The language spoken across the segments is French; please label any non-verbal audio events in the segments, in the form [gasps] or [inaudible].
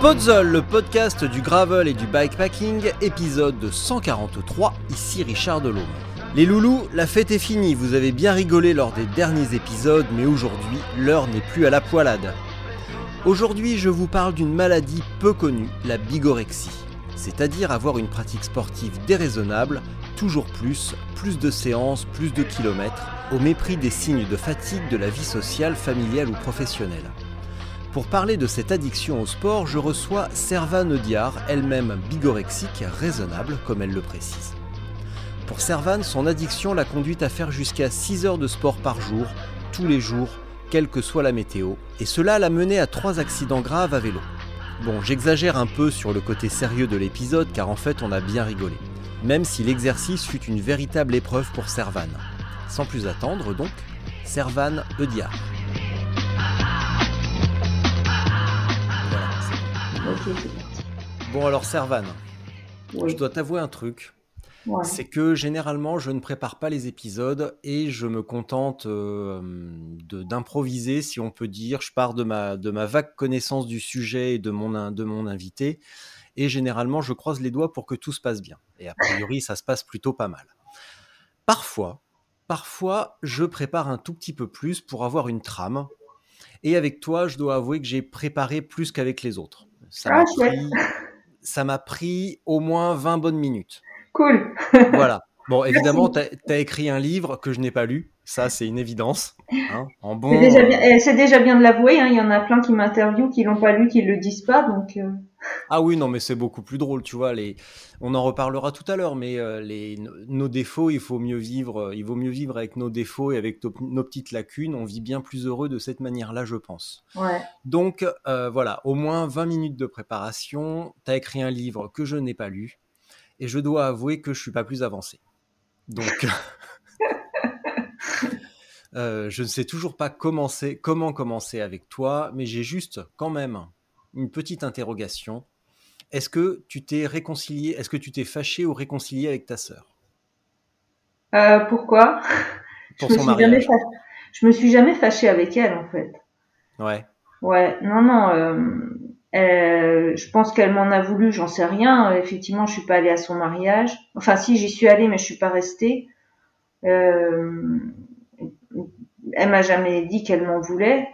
Podzol, le podcast du gravel et du bikepacking, épisode 143, ici Richard Delhomme. Les loulous, la fête est finie, vous avez bien rigolé lors des derniers épisodes, mais aujourd'hui, l'heure n'est plus à la poilade. Aujourd'hui, je vous parle d'une maladie peu connue, la bigorexie, c'est-à-dire avoir une pratique sportive déraisonnable, toujours plus, plus de séances, plus de kilomètres, au mépris des signes de fatigue de la vie sociale, familiale ou professionnelle. Pour parler de cette addiction au sport, je reçois Servane Diar, elle-même bigorexique, raisonnable comme elle le précise. Pour Servane, son addiction l'a conduite à faire jusqu'à 6 heures de sport par jour, tous les jours, quelle que soit la météo, et cela l'a mené à trois accidents graves à vélo. Bon, j'exagère un peu sur le côté sérieux de l'épisode car en fait on a bien rigolé, même si l'exercice fut une véritable épreuve pour Servane. Sans plus attendre donc, Servane Eudiard. Bon alors Servan, je dois t'avouer un truc. C'est que généralement je ne prépare pas les épisodes et je me contente euh, d'improviser, si on peut dire. Je pars de ma, de ma vague connaissance du sujet et de mon, de mon invité. Et généralement je croise les doigts pour que tout se passe bien. Et a priori ça se passe plutôt pas mal. Parfois, parfois je prépare un tout petit peu plus pour avoir une trame. Et avec toi, je dois avouer que j'ai préparé plus qu'avec les autres. Ah, ça m'a pris, au moins 20 bonnes minutes. Cool. [laughs] voilà. Bon, évidemment, tu as, écrit un livre que je n'ai pas lu. Ça, c'est une évidence. Hein, en bon... C'est déjà, bien, déjà bien de l'avouer. Hein. Il y en a plein qui m'interviewent, qui l'ont pas lu, qui le disent pas. Donc, euh. Ah oui, non, mais c'est beaucoup plus drôle, tu vois. Les... On en reparlera tout à l'heure, mais euh, les... nos défauts, il faut mieux vivre. Il vaut mieux vivre avec nos défauts et avec nos petites lacunes. On vit bien plus heureux de cette manière-là, je pense. Ouais. Donc euh, voilà, au moins 20 minutes de préparation. Tu as écrit un livre que je n'ai pas lu, et je dois avouer que je suis pas plus avancé. Donc. [laughs] Euh, je ne sais toujours pas commencer, comment commencer avec toi, mais j'ai juste quand même une petite interrogation. Est-ce que tu t'es réconcilié, est-ce que tu t'es fâché ou réconcilié avec ta sœur? Euh, Pourquoi? Pour son mariage. je me suis jamais fâché avec elle en fait. Ouais. Ouais, non, non. Euh, je pense qu'elle m'en a voulu, j'en sais rien. Effectivement, je suis pas allée à son mariage. Enfin, si, j'y suis allée, mais je suis pas restée. Euh, elle m'a jamais dit qu'elle m'en voulait.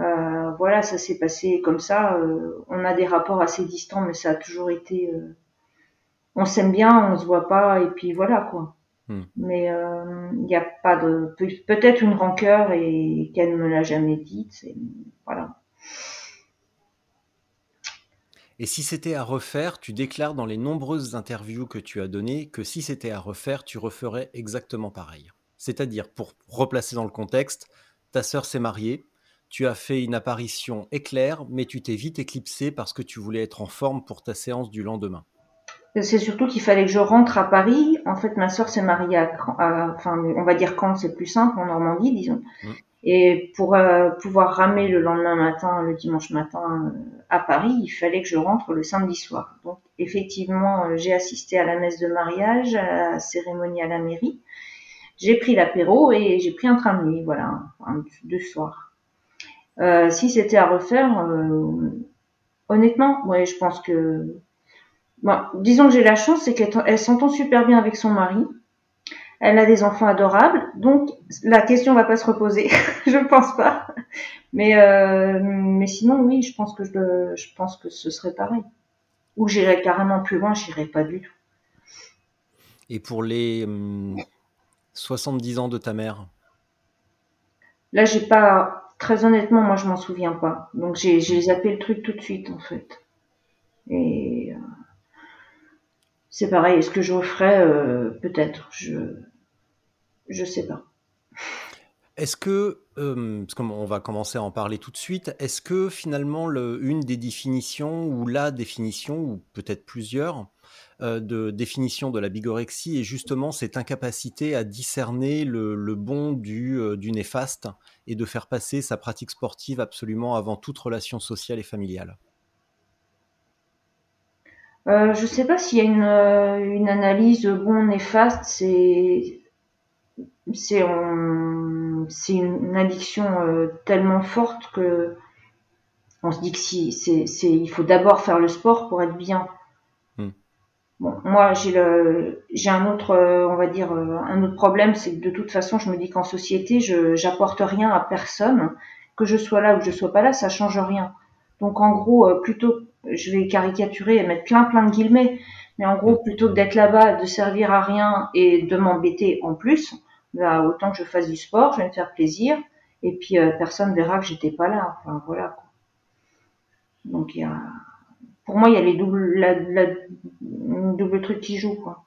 Euh, voilà, ça s'est passé comme ça. Euh, on a des rapports assez distants, mais ça a toujours été. Euh, on s'aime bien, on se voit pas, et puis voilà quoi. Hmm. Mais il n'y a pas de peut-être une rancœur et qu'elle ne me l'a jamais dite. Voilà. Et si c'était à refaire, tu déclares dans les nombreuses interviews que tu as données que si c'était à refaire, tu referais exactement pareil. C'est-à-dire, pour replacer dans le contexte, ta sœur s'est mariée, tu as fait une apparition éclair, mais tu t'es vite éclipsé parce que tu voulais être en forme pour ta séance du lendemain. C'est surtout qu'il fallait que je rentre à Paris. En fait, ma sœur s'est mariée à, enfin, on va dire quand c'est plus simple, en Normandie, disons. Mmh. Et pour euh, pouvoir ramer le lendemain matin, le dimanche matin euh, à Paris, il fallait que je rentre le samedi soir. Donc, effectivement, euh, j'ai assisté à la messe de mariage, à la cérémonie à la mairie. J'ai pris l'apéro et j'ai pris un train de nuit, voilà, deux soirs. Euh, si c'était à refaire, euh, honnêtement, ouais, je pense que, bon, disons que j'ai la chance, c'est qu'elle s'entend super bien avec son mari. Elle a des enfants adorables, donc la question va pas se reposer. [laughs] je pense pas. Mais euh, mais sinon, oui, je pense que je, je pense que ce serait pareil. Ou j'irais carrément plus loin, j'irais pas du tout. Et pour les 70 hum, ans de ta mère? Là, j'ai pas très honnêtement, moi, je m'en souviens pas. Donc, j'ai zappé le truc tout de suite, en fait. Et euh, c'est pareil. Est-ce que je referais euh, Peut-être. Je je sais pas. Est-ce que, euh, parce qu'on va commencer à en parler tout de suite, est-ce que finalement le, une des définitions ou la définition ou peut-être plusieurs de définition de la bigorexie est justement cette incapacité à discerner le, bon du, euh, du, néfaste et de faire passer sa pratique sportive absolument avant toute relation sociale et familiale. Euh, Je ne sais pas s'il y a une, une analyse bon néfaste, c'est c'est une addiction tellement forte que on se dit que si c'est il faut d'abord faire le sport pour être bien Bon, moi j'ai le j'ai un autre euh, on va dire euh, un autre problème c'est que de toute façon je me dis qu'en société je j'apporte rien à personne que je sois là ou que je sois pas là ça change rien. Donc en gros euh, plutôt je vais caricaturer et mettre plein plein de guillemets mais en gros plutôt que d'être là-bas de servir à rien et de m'embêter en plus bah, autant que je fasse du sport je vais me faire plaisir et puis personne verra que j'étais pas là. Enfin voilà quoi. donc il y a pour moi, il y a les doubles, la, la, double truc qui joue, quoi.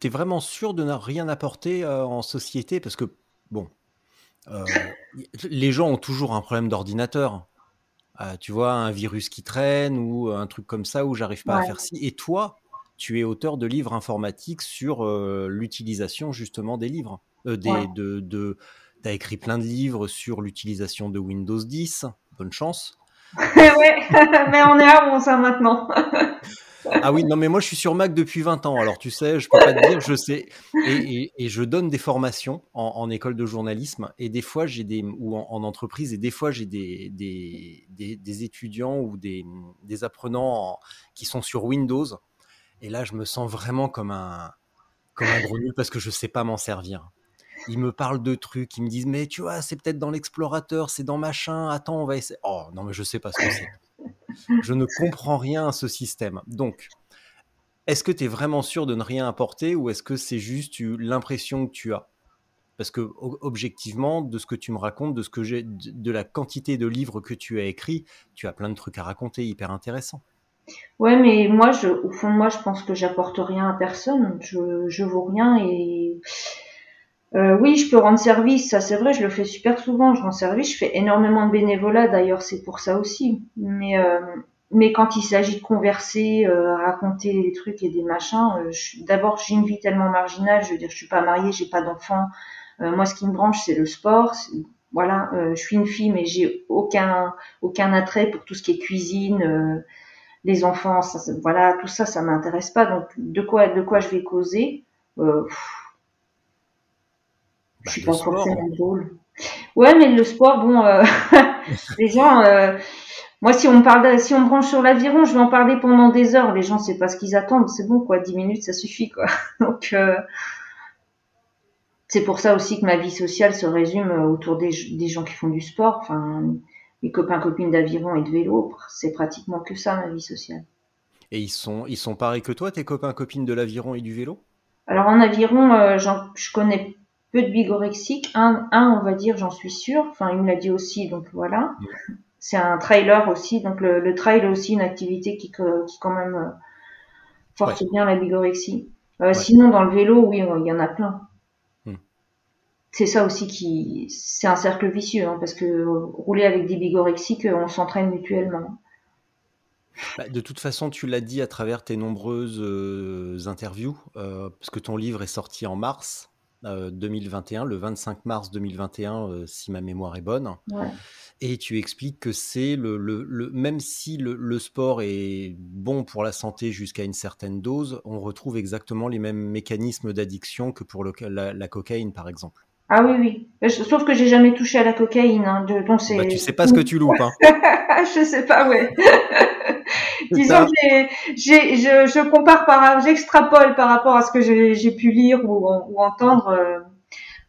T'es vraiment sûr de ne rien apporter euh, en société? Parce que bon, euh, les gens ont toujours un problème d'ordinateur. Euh, tu vois, un virus qui traîne ou un truc comme ça où j'arrive pas à faire ci. Et toi, tu es auteur de livres informatiques sur l'utilisation justement des livres. des, de, de, tu as écrit plein de livres sur l'utilisation de Windows 10. Bonne chance. [laughs] ouais, [laughs] mais on est à bon ça maintenant. [laughs] ah oui, non mais moi je suis sur Mac depuis 20 ans, alors tu sais, je peux pas te dire, je sais. Et, et, je donne des formations en, école de journalisme et des fois j'ai des ou en, en, entreprise et des fois j'ai des, des, des, des, étudiants ou des, des apprenants qui sont sur Windows. Et là, je me sens vraiment comme un comme un gros nul parce que je sais pas m'en servir ils me parlent de trucs, ils me disent mais tu vois, c'est peut-être dans l'explorateur, c'est dans machin, attends, on va essayer. Oh non, mais je sais pas ce que c'est. Je ne comprends rien à ce système. Donc, est-ce que tu es vraiment sûr de ne rien apporter ou est-ce que c'est juste l'impression que tu as? Parce que objectivement, de ce que tu me racontes, de ce que j'ai, de la quantité de livres que tu as écrits, tu as plein de trucs à raconter hyper intéressants. Ouais, mais moi, je, au fond moi, je pense que j'apporte rien à personne. Je, je vaux rien et euh, oui, je peux rendre service, ça c'est vrai, je le fais super souvent, je rends service, je fais énormément de bénévolat d'ailleurs, c'est pour ça aussi. Mais euh, mais quand il s'agit de converser, euh, raconter des trucs et des machins, euh, d'abord j'ai une vie tellement marginale, je veux dire, je suis pas mariée, j'ai pas d'enfants. moi, ce qui me branche, c'est le sport. Voilà, je suis une fille, mais j'ai aucun aucun attrait pour tout ce qui est cuisine, les enfants, ça, voilà, tout ça, ça m'intéresse pas. Donc de quoi de quoi je vais causer? Je suis bah, pas forcément drôle. Ouais, mais le sport, bon, euh, [laughs] les gens, euh, moi, si on me parle, si on me branche sur l'aviron, je vais en parler pendant des heures. Les gens, c'est pas ce qu'ils attendent, c'est bon, quoi. Dix minutes, ça suffit, quoi. [laughs] Donc, euh, c'est pour ça aussi que ma vie sociale se résume autour des, des gens qui font du sport. Enfin, mes copains, copines d'aviron et de vélo, c'est pratiquement que ça, ma vie sociale. Et ils sont, ils sont pareils que toi, tes copains, copines de l'aviron et du vélo? Alors, en aviron, je connais peu de bigorexiques. Un, un, on va dire, j'en suis sûre. Enfin, il me l'a dit aussi, donc voilà. C'est un trailer aussi, donc le, le trail est aussi une activité qui, qui quand même euh, force bien la bigorexie. Euh, Sinon, dans le vélo, oui, il y en a plein. Hmm. C'est ça aussi qui, c'est un cercle vicieux, hein, parce que rouler avec des bigorexiques, on s'entraîne mutuellement. Bah, de toute façon, tu l'as dit à travers tes nombreuses euh, interviews, euh, parce que ton livre est sorti en mars. 2021, euh, le 25 mars 2021, euh, si ma mémoire est bonne. Et tu expliques que c'est le, le, même si le, sport est bon pour la santé jusqu'à une certaine dose, on retrouve exactement les mêmes mécanismes d'addiction que pour la, cocaïne, par exemple. Ah oui, oui. Sauf que j'ai jamais touché à la cocaïne. Hein, de, donc bah, tu sais pas ce que tu loupes. Hein. [laughs] je sais pas, ouais. [laughs] [laughs] Disons que j'ai, je, je, compare par, j'extrapole par rapport à ce que j'ai pu lire ou, ou entendre. Euh,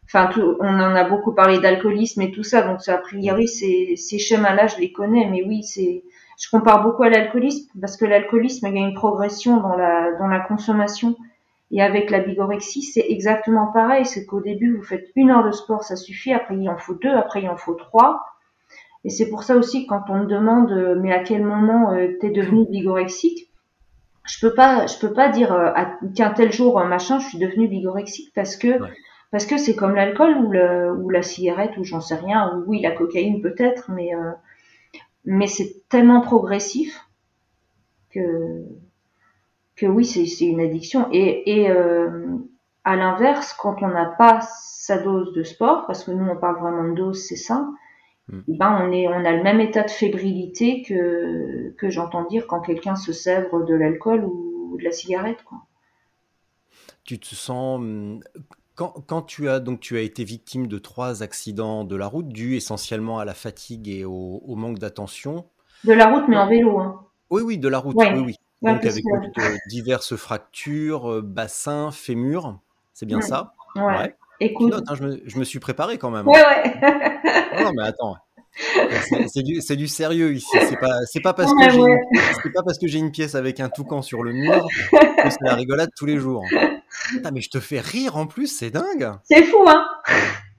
enfin, tout, on en a beaucoup parlé d'alcoolisme et tout ça, donc a priori ces, ces schémas-là, je les connais, mais oui, c'est, je compare beaucoup à l'alcoolisme parce que l'alcoolisme, il y a une progression dans la dans la consommation Et avec la bigorexie, c'est exactement pareil. C'est qu'au début, vous faites une heure de sport, ça suffit. Après, il en faut deux. Après, il en faut trois. Et c'est pour ça aussi, quand on me demande, euh, mais à quel moment euh, t'es devenu bigorexique, je peux pas, je peux pas dire, euh, tiens, tel jour, machin, je suis devenu bigorexique parce que, parce que c'est comme l'alcool ou, le, ou la cigarette ou j'en sais rien, ou oui, la cocaïne peut-être, mais, mais c'est tellement progressif que, que oui, c'est une addiction. Et, et à l'inverse, quand on n'a pas sa dose de sport, parce que nous on parle vraiment de dose, c'est ça, Mm. Eh ben on est on a le même état de fébrilité que que j'entends dire quand quelqu'un se sèvre de l'alcool ou de la cigarette quoi. Tu te sens mm, quand, quand, tu as donc tu as été victime de trois accidents de la route dus essentiellement à la fatigue et au, manque d'attention. De la route mais en vélo hein. Oui oui de la route oui oui. donc avec diverses fractures, euh, bassin, fémur, c'est bien ça? Ouais. Écoute. Hein, je, me, je, me, suis préparé quand même. Hein. Ouais, ouais. non, mais attends. C'est du, du, sérieux ici. C'est pas, pas parce que j'ai, pas parce que j'ai une pièce avec un toucan sur le mur que c'est la rigolade tous les jours. Ah, mais je te fais rire en plus, c'est dingue. C'est fou, hein.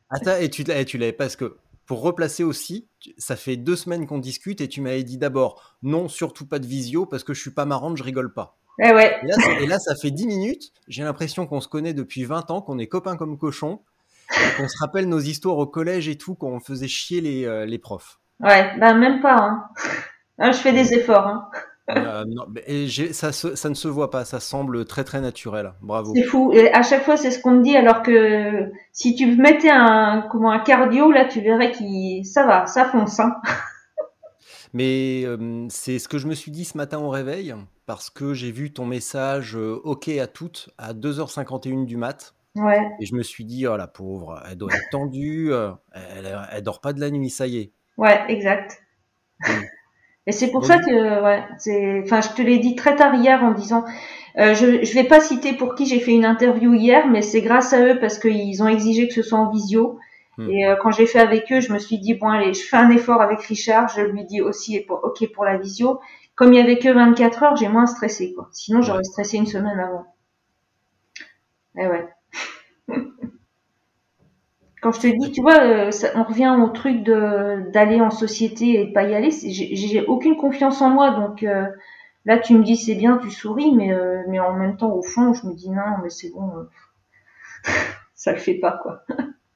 Attends, et tu, et tu l'avais parce que pour replacer aussi, ça fait deux semaines qu'on discute et tu m'avais dit d'abord non, surtout pas de visio parce que je suis pas marrante, je rigole pas. Eh ouais. Et là, ça fait 10 minutes. J'ai l'impression qu'on se connaît depuis 20 ans, qu'on est copains comme cochons, qu'on se rappelle nos histoires au collège et tout, qu'on faisait chier les, euh, les profs. Ouais, ben même pas. Hein. hein je fais des efforts. Hein. Euh, non, ça, ça, ne se voit pas, ça semble très très naturel. Bravo. C'est fou. Et à chaque fois, c'est ce qu'on me dit, alors que si tu mettais un, comment, un cardio, là, tu verrais qu'il, ça va, ça fonce. Hein. Mais euh, c'est ce que je me suis dit ce matin au réveil parce que j'ai vu ton message euh, OK à toutes à 2h51 du mat. Ouais. Et je me suis dit, oh la pauvre, elle doit être tendue, euh, elle, elle, dort pas de la nuit, ça y est. Ouais, exact. Et c'est pour ça que, ouais, c'est, enfin, je te l'ai dit très tard hier en disant, euh, je, je vais pas citer pour qui j'ai fait une interview hier, mais c'est grâce à eux parce qu'ils ont exigé que ce soit en visio. Hmm. Et quand j'ai fait avec eux, je me suis dit bon allez, je fais un effort avec Richard, je lui dis aussi ok pour la visio. Comme il y avait que 24 heures, j'ai moins stressé, quoi. Sinon, j'aurais stressé une semaine avant. Eh ouais. [laughs] Quand je te dis, tu vois, euh, on revient au truc de d'aller en société et de pas y aller. J'ai aucune confiance en moi, donc euh, là, tu me dis c'est bien, tu souris, mais euh, mais en même temps, au fond, je me dis non, mais c'est bon, [laughs] ça le fait pas, quoi. [laughs]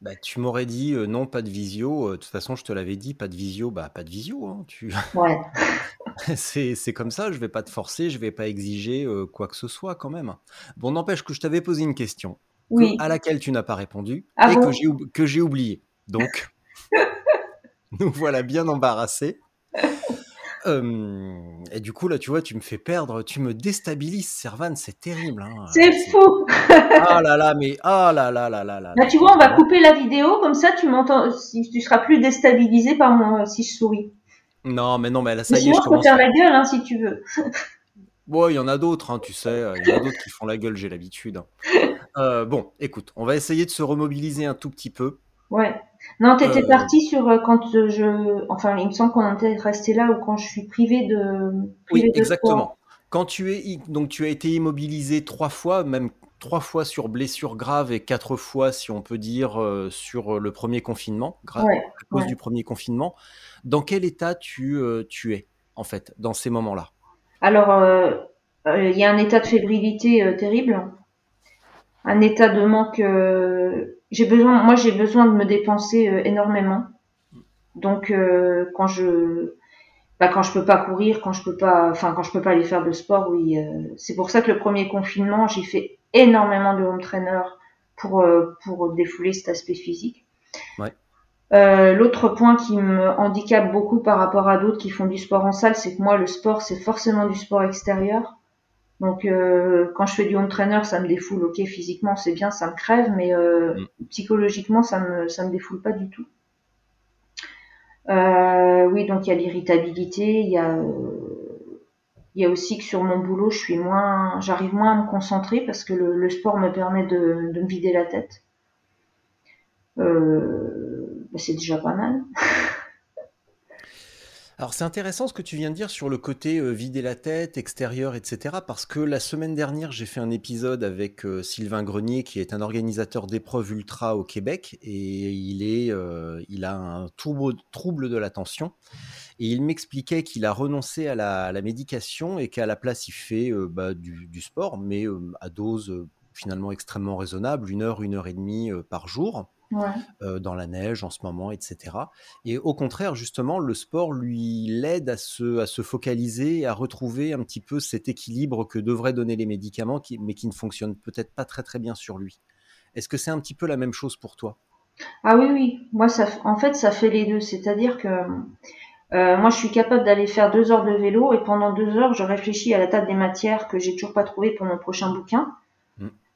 Bah, tu m'aurais dit euh, non, pas de visio. Euh, de toute façon, je te l'avais dit, pas de visio, bah pas de visio. Hein, tu... [laughs] Ouais. c'est comme ça, je vais pas te forcer, je vais pas exiger euh, quoi que ce soit quand même. Bon, n'empêche que je t'avais posé une question oui. à laquelle tu n'as pas répondu ah et que j'ai oublié. Donc, [laughs] nous voilà bien embarrassés. Euh, et du coup, là, tu vois, tu me fais perdre, tu me déstabilises, Servan, c'est terrible. Hein. C'est fou. ah là là, mais ah là là là là là. Bah, tu vois, on va couper la vidéo, comme ça, tu m'entends, si tu seras plus déstabilisé par moi si je souris. Non, mais non, mais là, ça y est, je, je peux faire la gueule, hein, si tu veux. [laughs] Bon, il y en a d'autres, hein, tu sais, il y en a d'autres qui font la gueule, j'ai l'habitude. [laughs] Euh, bon, écoute, on va essayer de se remobiliser un tout petit peu. Ouais. Non, t'étais euh... parti sur euh, quand je, enfin, il me semble qu'on était resté là ou quand je suis privé de. Oui, exactement. Quand tu es donc tu as été immobilisé trois fois, même trois fois sur blessure grave et quatre fois, si on peut dire, euh, sur le premier confinement, grave ouais, à cause ouais. du premier confinement. Dans quel état tu, euh, tu es en fait dans ces moments-là? Alors, euh, il y a un état de fébrilité terrible, un état de manque j'ai besoin, moi j'ai besoin de me dépenser euh, énormément. Donc euh, quand je, bah, quand je peux pas courir, quand je peux pas, enfin quand je peux pas aller faire de sport, oui. Euh, c'est pour ça que le premier confinement, j'ai fait énormément de home trainer pour euh, pour défouler cet aspect physique. Ouais. Euh, L'autre point qui me handicape beaucoup par rapport à d'autres qui font du sport en salle, c'est que moi le sport c'est forcément du sport extérieur. Donc euh, quand je fais du home trainer, ça me défoule. Ok, physiquement c'est bien, ça me crève, mais euh, mm. psychologiquement ça me ça me défoule pas du tout. Euh, oui, donc il y a l'irritabilité, il y a il y a aussi que sur mon boulot, je suis moins, j'arrive moins à me concentrer parce que le, le sport me permet de, de, me vider la tête. Euh, bah c'est déjà pas mal. [laughs] Alors c'est intéressant ce que tu viens de dire sur le côté euh, vider la tête, extérieur, etc. Parce que la semaine dernière, j'ai fait un épisode avec euh, Sylvain Grenier, qui est un organisateur d'épreuves ultra au Québec, et il, est, euh, il a un trouble, trouble de l'attention. Et il m'expliquait qu'il a renoncé à la, médication et qu'à la place, il fait bah, du, du, sport, mais à dose finalement extrêmement raisonnable, une heure, une heure et demie par jour. Euh, dans la neige en ce moment, etc. Et au contraire, justement, le sport lui l'aide à se, à se focaliser, à retrouver un petit peu cet équilibre que devraient donner les médicaments, qui, mais qui ne fonctionnent peut-être pas très très bien sur lui. Est-ce que c'est un petit peu la même chose pour toi? Ah oui, oui. Moi, ça, en fait, ça fait les deux. C'est-à-dire que euh, moi, je suis capable d'aller faire deux heures de vélo et pendant deux heures, je réfléchis à la table des matières que j'ai toujours pas trouvé pour mon prochain bouquin.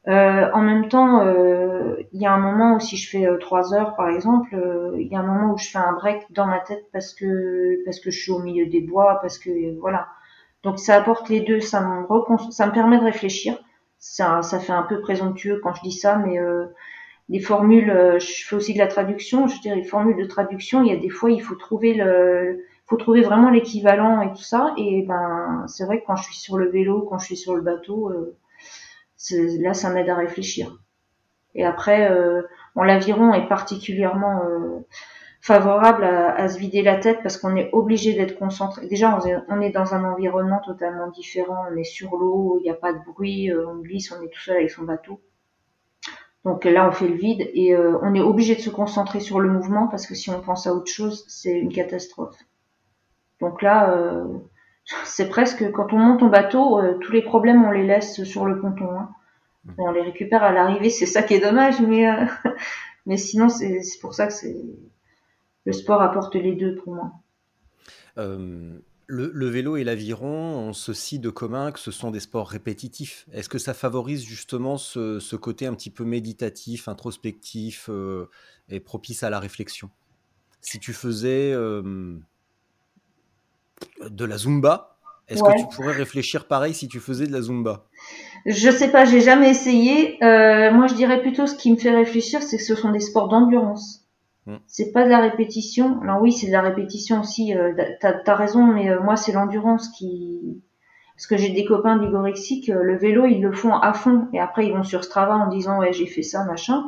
Euh, en même temps, euh, il y a un moment où si je fais euh, trois heures, par exemple, il y a un moment où je fais un break dans ma tête parce que parce que je suis au milieu des bois, parce que voilà. Donc ça apporte les deux, ça me ça me permet de réfléchir. Ça, ça fait un peu présomptueux quand je dis ça, mais les formules, je fais aussi de la traduction. Je dirais les formules de traduction, il y a des fois il faut trouver le faut trouver vraiment l'équivalent et tout ça. Et ben c'est vrai que quand je suis sur le vélo, quand je suis sur le bateau là, ça m'aide à réfléchir. Et après, euh, l'aviron est particulièrement euh, favorable à, se vider la tête parce qu'on est obligé d'être concentré. Déjà, on est, dans un environnement totalement différent. On est sur l'eau, il n'y a pas de bruit, euh, on glisse, on est tout seul avec son bateau. Donc là, on fait le vide et on est obligé de se concentrer sur le mouvement parce que si on pense à autre chose, c'est une catastrophe. Donc là, c'est presque quand on monte en bateau, euh, tous les problèmes on les laisse sur le ponton. Hein. Mmh. On les récupère à l'arrivée, c'est ça qui est dommage, mais euh, [laughs] mais sinon c'est pour ça que c'est le sport apporte les deux pour moi. Euh, le, vélo et l'aviron ont ceci de commun que ce sont des sports répétitifs. Est-ce que ça favorise justement ce, ce, côté un petit peu méditatif, introspectif et propice à la réflexion? Si tu faisais de la Zumba. Est-ce que tu pourrais réfléchir pareil si tu faisais de la Zumba? Je sais pas, j'ai jamais essayé. Euh, moi, je dirais plutôt ce qui me fait réfléchir, c'est que ce sont des sports d'endurance. Hmm. C'est pas de la répétition. Alors oui, c'est de la répétition aussi. Euh, T'as as raison, mais euh, moi, c'est l'endurance qui. Parce que j'ai des copains euh, le vélo, ils le font à fond, et après ils vont sur Strava en disant ouais j'ai fait ça machin.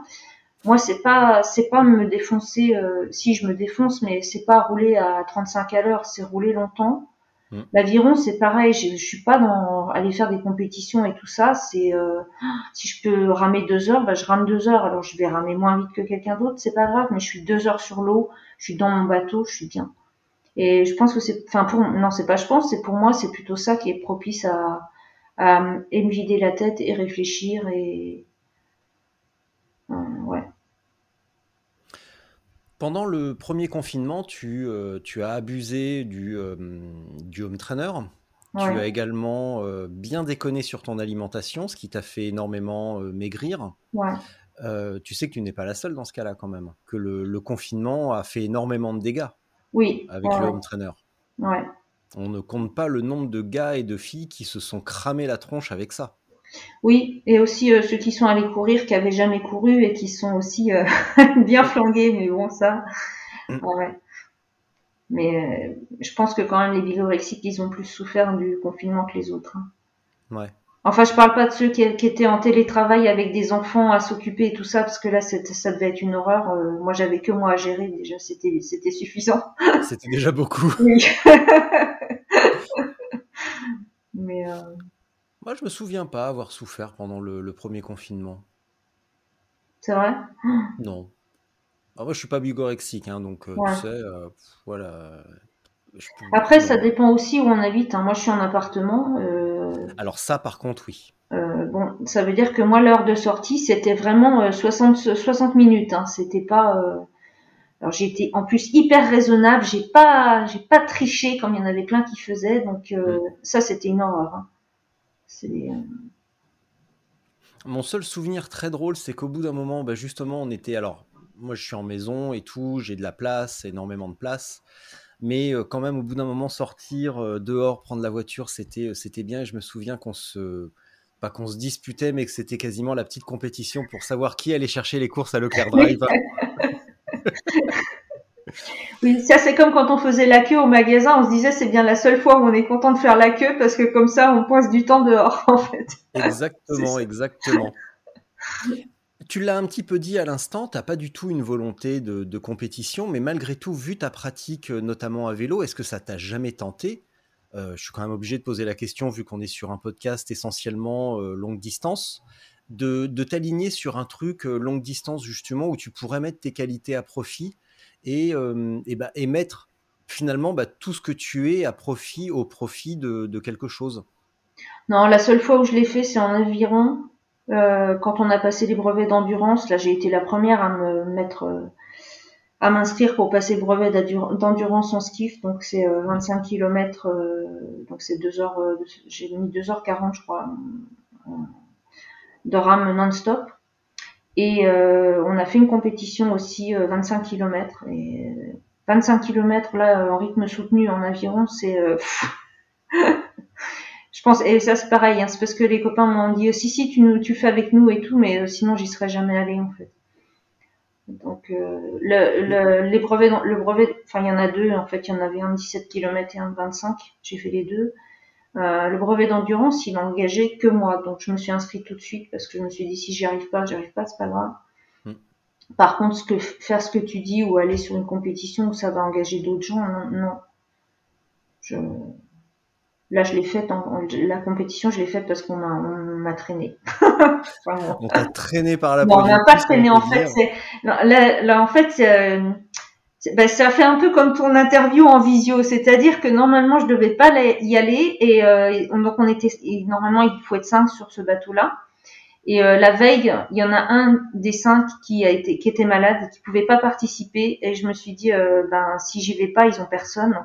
Moi, c'est pas, c'est pas me défoncer. Euh, si je me défonce, mais c'est pas rouler à 35 à l'heure, c'est rouler longtemps. Mm. L'aviron, c'est pareil. Je, je suis pas dans aller faire des compétitions et tout ça. C'est euh, si je peux ramer deux heures, bah, je rame deux heures. Alors je vais ramer moins vite que quelqu'un d'autre, c'est pas grave. Mais je suis deux heures sur l'eau, je suis dans mon bateau, je suis bien. Et je pense que c'est, enfin pour, non, c'est pas je pense, c'est pour moi, c'est plutôt ça qui est propice à, à, à me vider la tête et réfléchir et euh, ouais. Pendant le premier confinement, tu, euh, tu as abusé du, euh, du home trainer. Tu as également euh, bien déconné sur ton alimentation, ce qui t'a fait énormément maigrir. tu sais que tu n'es pas la seule dans ce cas-là quand même, que le, confinement a fait énormément de dégâts oui. avec le home trainer. On ne compte pas le nombre de gars et de filles qui se sont cramés la tronche avec ça. Oui, et aussi euh, ceux qui sont allés courir, qui avaient jamais couru et qui sont aussi euh, [laughs] bien flangués, mais bon, ça. Mm. Ouais. Mais euh, je pense que quand même les bigorexiques, ils ont plus souffert du confinement que les autres. Hein. Ouais. Enfin, je parle pas de ceux qui, étaient en télétravail avec des enfants à s'occuper et tout ça, parce que là, ça devait être une horreur. moi, j'avais que moi à gérer, déjà, c'était, c'était suffisant. C'était déjà beaucoup. [laughs] Oui. [laughs] Mais moi, je me souviens pas avoir souffert pendant le, premier confinement. C'est vrai? Non. Ah, moi, je suis pas bigorexique, hein, donc euh, tu sais, euh, voilà. Après, ça dépend aussi où on habite. Hein. Moi, je suis en appartement. Euh, Alors ça, par contre, oui. bon, ça veut dire que moi, l'heure de sortie, c'était vraiment 60, 60 minutes. Hein. C'était pas. Alors j'étais en plus hyper raisonnable. J'ai pas, j'ai pas triché comme il y en avait plein qui faisaient. Donc mm. ça, c'était une horreur. Euh, Mon seul souvenir très drôle, c'est qu'au bout d'un moment, bah, justement, on était. Alors, moi, je suis en maison et tout, j'ai de la place, énormément de place. Mais euh, quand même, au bout d'un moment, sortir euh, dehors, prendre la voiture, c'était c'était bien. Et je me souviens qu'on se pas qu'on se disputait, mais que c'était quasiment la petite compétition pour savoir qui allait chercher les courses à Leclerc [laughs] Drive. [laughs] Oui, ça c'est comme quand on faisait la queue au magasin, on se disait c'est bien la seule fois où on est content de faire la queue parce que comme ça on passe du temps dehors [laughs] en fait. Exactement, exactement. Tu l'as un petit peu dit à l'instant, tu n'as pas du tout une volonté de, compétition, mais malgré tout, vu ta pratique notamment à vélo, est-ce que ça t'a jamais tenté? Euh, Je suis quand même obligé de poser la question vu qu'on est sur un podcast essentiellement euh, longue distance de, t'aligner sur un truc euh, longue distance justement où tu pourrais mettre tes qualités à profit et, euh, bah, mettre finalement bah, tout ce que tu es à profit au profit de, quelque chose Non, la seule fois où je l'ai fait, c'est en aviron. Euh, quand on a passé les brevets d'endurance, là j'ai été la première à me mettre à m'inscrire pour passer le brevet d'endurance en skiff, donc c'est 25 km, donc c'est 2 heures, j'ai mis 2h40 je crois de rame non-stop. Et euh, on a fait une compétition aussi 25 euh, km. Et 25 km là euh, en rythme soutenu en aviron, c'est [laughs] je pense et ça c'est pareil, hein, c'est parce que les copains m'ont dit si si tu nous tu fais avec nous et tout, mais sinon j'y serais jamais allé en fait. Donc le, les brevets, le brevet, enfin il y en a deux en fait, il y en avait un de 17 km et un de 25. J'ai fait les deux. Euh, le brevet d'endurance, il engagé que moi, donc je me suis inscrite tout de suite parce que je me suis dit si j'y arrive pas, j'y arrive pas, c'est pas grave. Hmm. Par contre, ce que, faire ce que tu dis ou aller sur une compétition où ça va engager d'autres gens, non, non. Je... Là, je l'ai faite, la compétition, je l'ai faite parce qu'on m'a traîné. [laughs] on t'a traîné par la Non, on m'a pas traîné, en fait. Là, là, en fait, euh, ben, ça fait un peu comme ton interview en visio, c'est-à-dire que normalement je devais pas y aller et euh, donc on était normalement il faut être cinq sur ce bateau-là. Et euh, la veille, il y en a un des cinq qui a été qui était malade et qui pouvait pas participer et je me suis dit euh, ben si j'y vais pas ils ont personne.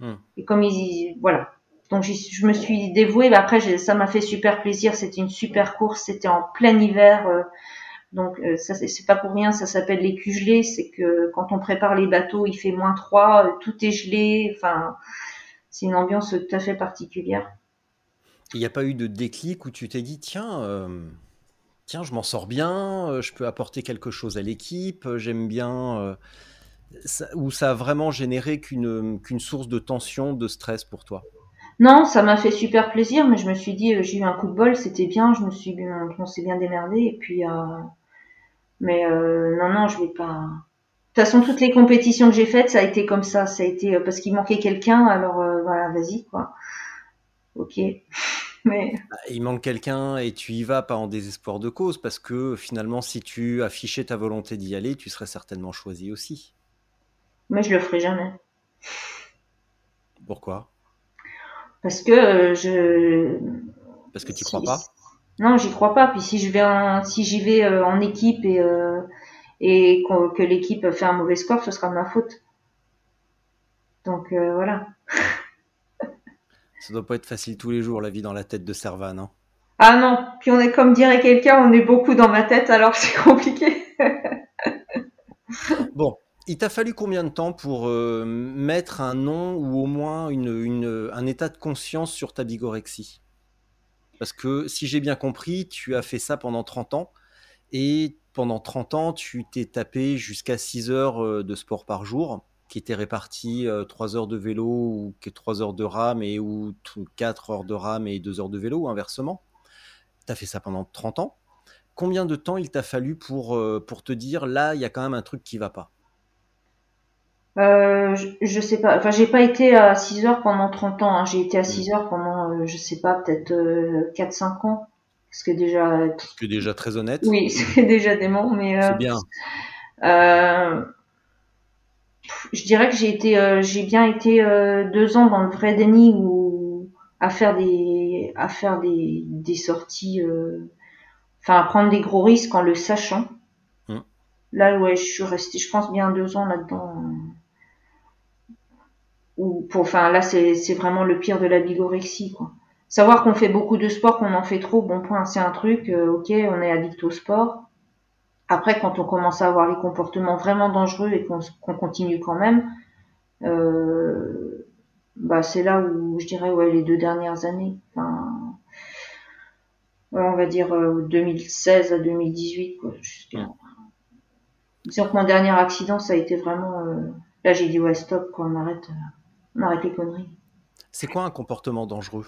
Hmm. Et comme ils voilà. Donc je me suis dévouée. Ben, après ça m'a fait super plaisir. C'était une super course. C'était en plein hiver. Donc euh, ça c'est pas pour rien, ça s'appelle les culs gelés, c'est que quand on prépare les bateaux, il fait moins 3, euh, tout est gelé, enfin c'est une ambiance tout à fait particulière. Il n'y a pas eu de déclic où tu t'es dit tiens euh, tiens je m'en sors bien, je peux apporter quelque chose à l'équipe, j'aime bien ou ça a vraiment généré qu'une qu'une source de tension, de stress pour toi? Non, ça m'a fait super plaisir, mais je me suis dit, j'ai eu un coup de bol, c'était bien, je me suis, on s'est bien démerdé, et puis, mais euh, non, non, je vais pas. De toute façon, toutes les compétitions que j'ai faites, ça a été comme ça. Ça a été euh, parce qu'il manquait quelqu'un, alors euh, voilà, vas-y, quoi. Ok. [laughs] Mais... Bah, il manque quelqu'un et tu y vas pas en désespoir de cause, parce que finalement, si tu affichais ta volonté d'y aller, tu serais certainement choisi aussi. Mais je le ferai jamais. Pourquoi? Parce que je. Parce que tu crois pas? Non, j'y crois pas. Puis si je vais en, si j'y vais euh, en équipe et euh, et que l'équipe fait un mauvais score, ce sera de ma faute. Donc euh, voilà. Ça doit pas être facile tous les jours la vie dans la tête de Servan, non hein. Ah non. Puis on est comme dirait quelqu'un, on est beaucoup dans ma tête, alors c'est compliqué. [laughs] bon, il t'a fallu combien de temps pour mettre un nom ou au moins une, une, un état de conscience sur ta bigorexie? Parce que si j'ai bien compris, tu as fait ça pendant 30 ans. Et pendant 30 ans, tu t'es tapé jusqu'à 6 heures euh, de sport par jour, qui étaient réparties 3 euh, heures de vélo ou 3 heures de rame et ou 4 heures de rame et 2 heures de vélo, ou inversement. Tu as fait ça pendant 30 ans. Combien de temps il t'a fallu pour, euh, pour te dire là, il y a quand même un truc qui va pas? Euh, je, sais pas. Enfin, j'ai pas été à 6 heures pendant 30 ans. Hein. J'ai été à 6 heures pendant, euh, je sais pas, peut-être 4-5 euh, ans. Ce qui est déjà. Ce qui est déjà très honnête. Oui, [laughs] c'est déjà dément, mais. c'est bien. je dirais que j'ai été, j'ai bien été deux ans dans le vrai déni ou à faire des, à faire des, des sorties, enfin à prendre des gros risques en le sachant. Hum. Là, ouais, je suis restée, je pense bien deux ans là-dedans ou pour, enfin là c'est vraiment le pire de la bigorexie quoi. Savoir qu'on fait beaucoup de sport, qu'on en fait trop, bon point, c'est un truc, euh, ok, on est addict au sport. Après, quand on commence à avoir les comportements vraiment dangereux et qu'on continue quand même, euh, bah c'est là où je dirais ouais les deux dernières années, enfin, on va dire 2016 euh, à 2018 quoi. Disons que mon dernier accident, ça a été vraiment là, j'ai dit ouais, stop, quoi, on arrête, on arrête les conneries. C'est quoi un comportement dangereux?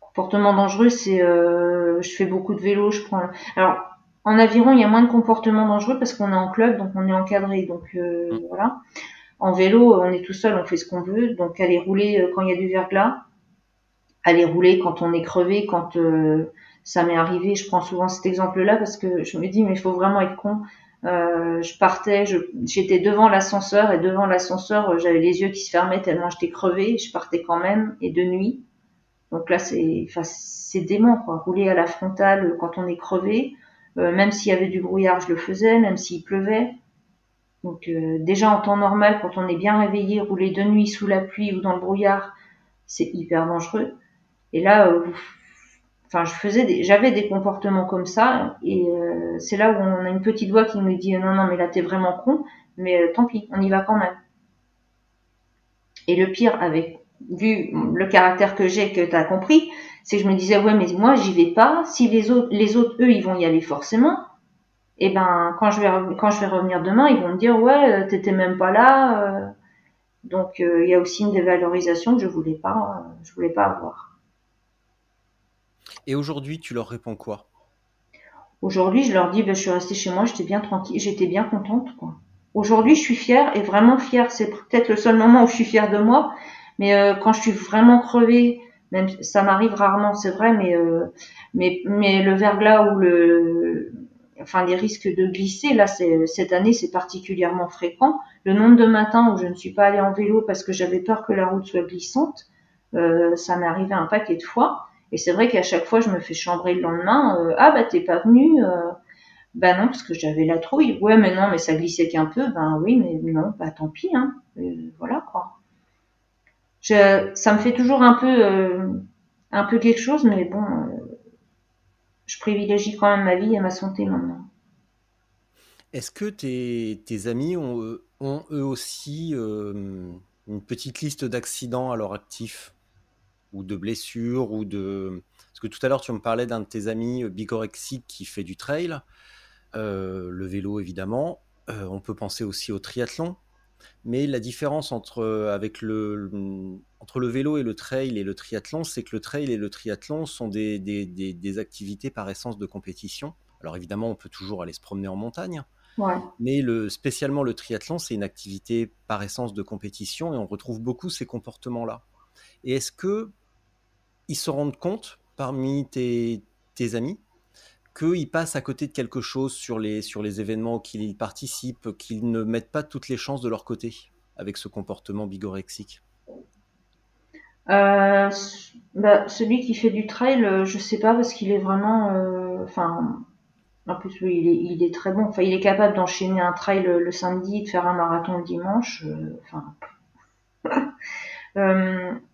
Comportement dangereux, c'est je fais beaucoup de vélo, je prends. Alors en aviron, il y a moins de comportements dangereux parce qu'on est en club, donc on est encadré, donc mm. voilà. En vélo, on est tout seul, on fait ce qu'on veut, donc aller rouler quand il y a du verglas, aller rouler quand on est crevé, quand ça m'est arrivé, je prends souvent cet exemple-là parce que je me dis mais il faut vraiment être con. Euh, je partais, j'étais devant l'ascenseur et devant l'ascenseur, j'avais les yeux qui se fermaient tellement j'étais crevée. Je partais quand même et de nuit. Donc là, c'est, enfin, c'est dément quoi. Rouler à la frontale quand on est crevé, euh, même s'il y avait du brouillard, je le faisais, même s'il pleuvait. Donc euh, déjà en temps normal, quand on est bien réveillé, rouler de nuit sous la pluie ou dans le brouillard, c'est hyper dangereux. Et là, enfin je faisais des, j'avais des comportements comme ça et euh, c'est là où on a une petite voix qui nous dit non non mais là t'es vraiment con mais euh, tant pis on y va quand même. Et le pire avec vu le caractère que j'ai que t'as compris c'est que je me disais ouais mais moi j'y vais pas. Si les autres les autres eux ils vont y aller forcément et ben quand je vais quand je vais revenir demain ils vont me dire ouais euh, t'étais même pas là donc il y a aussi une dévalorisation que je voulais pas je voulais pas avoir et aujourd'hui, tu leur réponds quoi? Aujourd'hui, je leur dis, ben, je suis restée chez moi, j'étais bien tranquille, j'étais bien contente. Aujourd'hui, je suis fière et vraiment fière. C'est peut-être le seul moment où je suis fière de moi. Mais euh, quand je suis vraiment crevée, même ça m'arrive rarement, c'est vrai, mais, euh, mais mais le verglas ou le, enfin les risques de glisser, là, cette année, c'est particulièrement fréquent. Le nombre de matins où je ne suis pas allée en vélo parce que j'avais peur que la route soit glissante, euh, ça m'est arrivé un paquet de fois. Et c'est vrai qu'à chaque fois, je me fais chambrer le lendemain. Euh, ah bah t'es pas venu euh, Bah non, parce que j'avais la trouille. Ouais, mais non, mais ça glissait qu'un peu. Ben oui, mais non, bah tant pis. Hein. Euh, voilà quoi. Ça me fait toujours un peu, un peu quelque chose, mais bon, je privilégie quand même ma vie et ma santé maintenant. Est-ce que tes, amis ont, eux aussi une petite liste d'accidents à leur actif? Ou de blessures ou de parce que tout à l'heure tu me parlais d'un de tes amis euh, bigorexique qui fait du trail, euh, le vélo évidemment. Euh, on peut penser aussi au triathlon, mais la différence entre avec le entre le vélo et le trail et le triathlon, c'est que le trail et le triathlon sont des, des, des, activités par essence de compétition. Alors évidemment, on peut toujours aller se promener en montagne, ouais. mais le, spécialement le triathlon, c'est une activité par essence de compétition et on retrouve beaucoup ces comportements-là. Et est-ce que ils se rendent compte parmi tes, amis qu'ils passent à côté de quelque chose sur les, sur les événements auxquels ils participent, qu'ils ne mettent pas toutes les chances de leur côté avec ce comportement bigorexique? Euh, bah, Celui qui fait du trail, euh, je sais pas parce qu'il est vraiment. Euh, enfin, en plus, il, est, très bon. Enfin, il est capable d'enchaîner un trail le, samedi, de faire un marathon le dimanche. [laughs]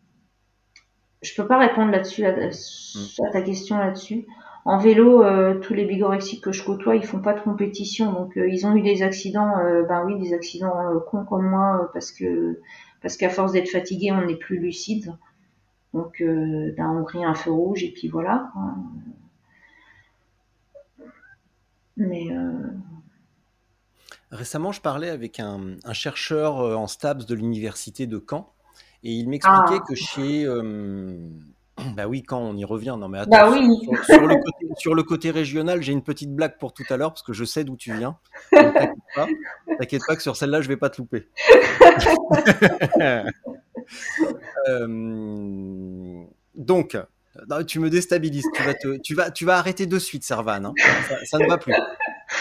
je peux pas répondre là-dessus, à, mm. ta question là-dessus. En vélo, euh, tous les bigorexiques que je côtoie, ils font pas de compétition, donc euh, ils ont eu des accidents, euh, ben oui, des accidents cons comme moi, parce que parce qu'à force d'être fatigué, on n'est plus lucide. Donc, ben, on grille un feu rouge et puis voilà. Mais récemment, je parlais avec un, un chercheur en STABS de l'université de Caen et il m'expliquait ah. que chez. [clears throat] Bah oui, quand on y revient. Non, mais attends. Bah oui. sur, le côté, régional, j'ai une petite blague pour tout à l'heure parce que je sais d'où tu viens. T'inquiète pas. T'inquiète pas que sur celle-là, je vais pas te louper. [laughs] Euh, donc, tu me déstabilises. Tu vas, tu vas, tu vas arrêter de suite, Servan. Hein. Ça, ça, ne va plus.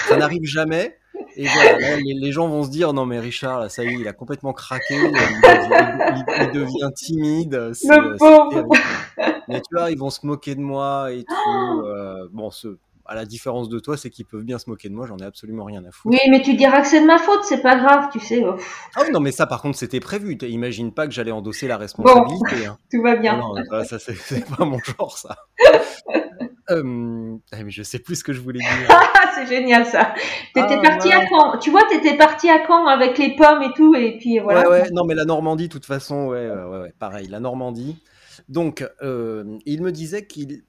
Ça n'arrive jamais. Et voilà, les, gens vont se dire non mais Richard, là, ça y est, il a complètement craqué, il, devient, timide. mais tu vois, ils vont se moquer de moi et tout. Euh, bon, ce, à la différence de toi, c'est qu'ils peuvent bien se moquer de moi, j'en ai absolument rien à foutre. Oui, mais tu diras que c'est de ma faute, c'est pas grave, tu sais. Oh. Ah non, mais ça par contre, c'était prévu. Imagine pas que j'allais endosser la responsabilité. Hein. [laughs] Tout va bien. Non, ça, c'est pas mon genre, ça. [laughs] Euh, je sais plus ce que je voulais dire. [laughs] c'est génial ça. T'étais ah, parti à Caen. Tu vois, t'étais parti à Caen avec les pommes et tout, et puis voilà. Ouais, ouais. Non, mais la Normandie, de toute façon, ouais, ouais, ouais pareil, la Normandie. Donc, euh, il me disait qu'il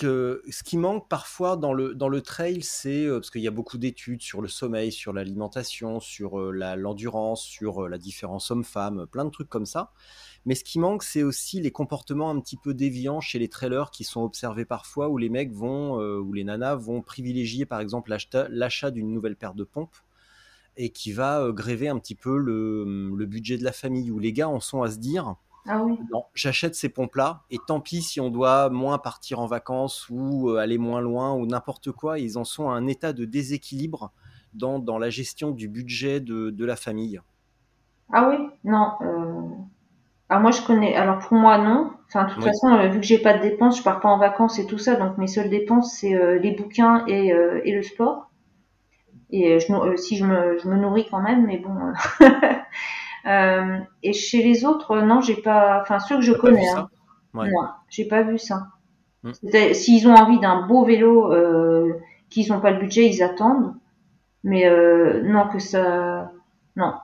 que ce qui manque parfois dans le, dans le trail, c'est euh, parce qu'il y a beaucoup d'études sur le sommeil, sur l'alimentation, sur euh, l'endurance, sur euh, la différence homme-femme, plein de trucs comme ça. Mais ce qui manque, c'est aussi les comportements un petit peu déviants chez les trailers qui sont observés parfois, où les mecs vont, ou les nanas vont privilégier par exemple l'achat d'une nouvelle paire de pompes et qui va gréver un petit peu le, le budget de la famille, où les gars en sont à se dire ah oui. Non, j'achète ces pompes-là et tant pis si on doit moins partir en vacances ou euh, aller moins loin ou n'importe quoi. Ils en sont à un état de déséquilibre dans, dans la gestion du budget de, de la famille. Ah oui, non. Euh... Ah, moi je connais. Alors pour moi non. Enfin de toute façon euh, vu que j'ai pas de dépenses, je pars pas en vacances et tout ça, donc mes seules dépenses c'est euh, les bouquins et, et, le sport. Et je, si je me, je me nourris quand même, mais bon. [laughs] Euh, et chez les autres, non, j'ai pas. Enfin, ceux que je connais, hein. non, j'ai pas vu ça. Hmm. S'ils ont envie d'un beau vélo, euh, qu'ils n'ont pas le budget, ils attendent. Mais euh, non, que ça, non.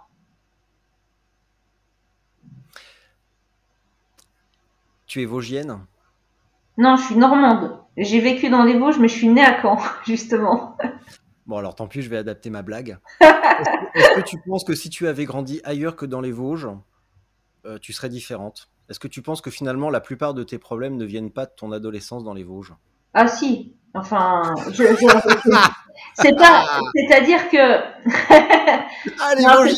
Tu es vosgienne? Non, je suis normande. J'ai vécu dans les Vosges, mais je suis née à Caen, [laughs] justement. Bon, alors tant pis, je vais adapter ma blague. [laughs] Est-ce que tu penses que si tu avais grandi ailleurs que dans les Vosges, euh, tu serais différente? Est-ce que tu penses que finalement la plupart de tes problèmes ne viennent pas de ton adolescence dans les Vosges? Ah si, enfin, je, c'est pas, c'est-à-dire que. [laughs] ah les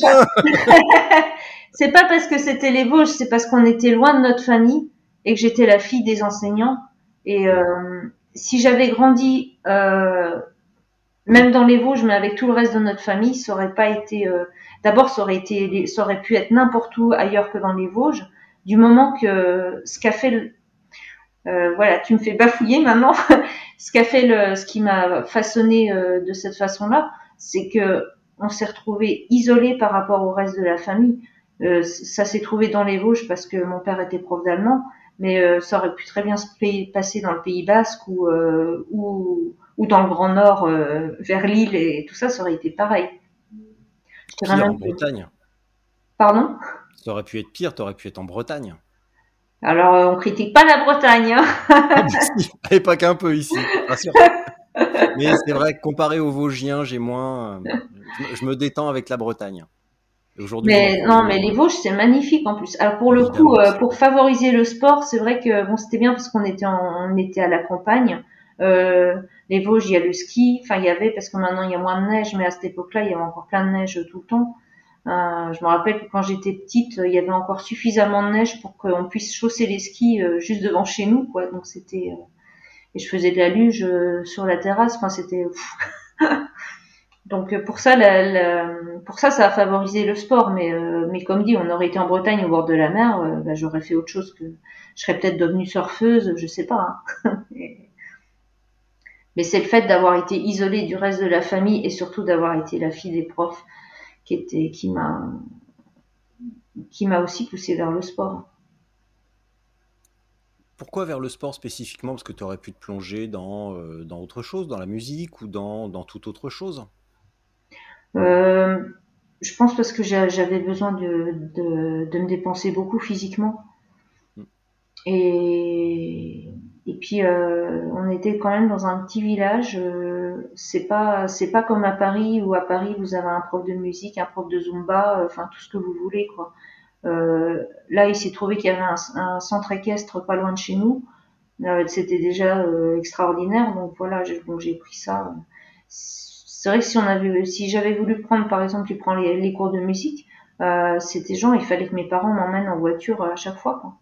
C'est pas parce que c'était les Vosges, c'est parce qu'on était loin de notre famille et que j'étais la fille des enseignants. Et euh, si j'avais grandi euh, même dans les Vosges, mais avec tout le reste de notre famille, ça aurait pas été. Euh, d'abord, ça aurait été, ça aurait pu être n'importe où ailleurs que dans les Vosges. Du moment que ce qu'a fait, euh, voilà, tu me fais bafouiller maintenant. [laughs] ce qu'a fait le, ce qui m'a façonné euh, de cette façon-là, c'est que on s'est retrouvé isolé par rapport au reste de la famille. ça s'est trouvé dans les Vosges parce que mon père était prof d'allemand, mais ça aurait pu très bien se passer dans le Pays Basque ou, ou ou dans le Grand Nord euh, vers Lille et tout ça, ça aurait été pareil. Pire en Bretagne. Pardon? Ça aurait pu être pire, tu aurais pu être en Bretagne. Alors, euh, on critique pas la Bretagne. Hein et pas qu'un peu ici, Mais c'est vrai que comparé aux Vosgiens, j'ai moins. Euh, je me détends avec la Bretagne. Aujourd'hui, mais non, mais les Vosges, c'est magnifique en plus. Alors pour le coup, pour favoriser le sport, c'est vrai que bon, c'était bien parce qu'on était on était à la campagne. Euh, les Vosges, il y a le ski. Enfin, il y avait, parce que maintenant il y a moins de neige, mais à cette époque-là, il y avait encore plein de neige tout le temps. Euh, je me rappelle que quand j'étais petite, il y avait encore suffisamment de neige pour qu'on puisse chausser les skis euh, juste devant chez nous, quoi. Donc c'était euh, et je faisais de la luge euh, sur la terrasse. Enfin, c'était [laughs] donc pour ça, la, la, pour ça, ça a favorisé le sport. Mais mais comme dit, on aurait été en Bretagne au bord de la mer, bah, j'aurais fait autre chose que je serais peut-être devenue surfeuse, je sais pas. Hein. [laughs] Mais c'est le fait d'avoir été isolée du reste de la famille et surtout d'avoir été la fille des profs qui m'a, qui m'a aussi poussée vers le sport. Pourquoi vers le sport spécifiquement? Parce que tu aurais pu te plonger dans, euh, dans autre chose, dans la musique ou dans, dans toute autre chose? Euh, Je pense parce que j'avais besoin de, de, de, me dépenser beaucoup physiquement. Hmm. Et et puis euh, on était quand même dans un petit village. Euh, c'est pas c'est pas comme à Paris où à Paris vous avez un prof de musique, un prof de zumba, enfin tout ce que vous voulez quoi. là il s'est trouvé qu'il y avait un, centre équestre pas loin de chez nous. C'était déjà extraordinaire donc voilà j'ai j'ai pris ça. C'est vrai que si j'avais voulu prendre par exemple tu prends les, cours de musique, c'était genre il fallait que mes parents m'emmènent en voiture à chaque fois.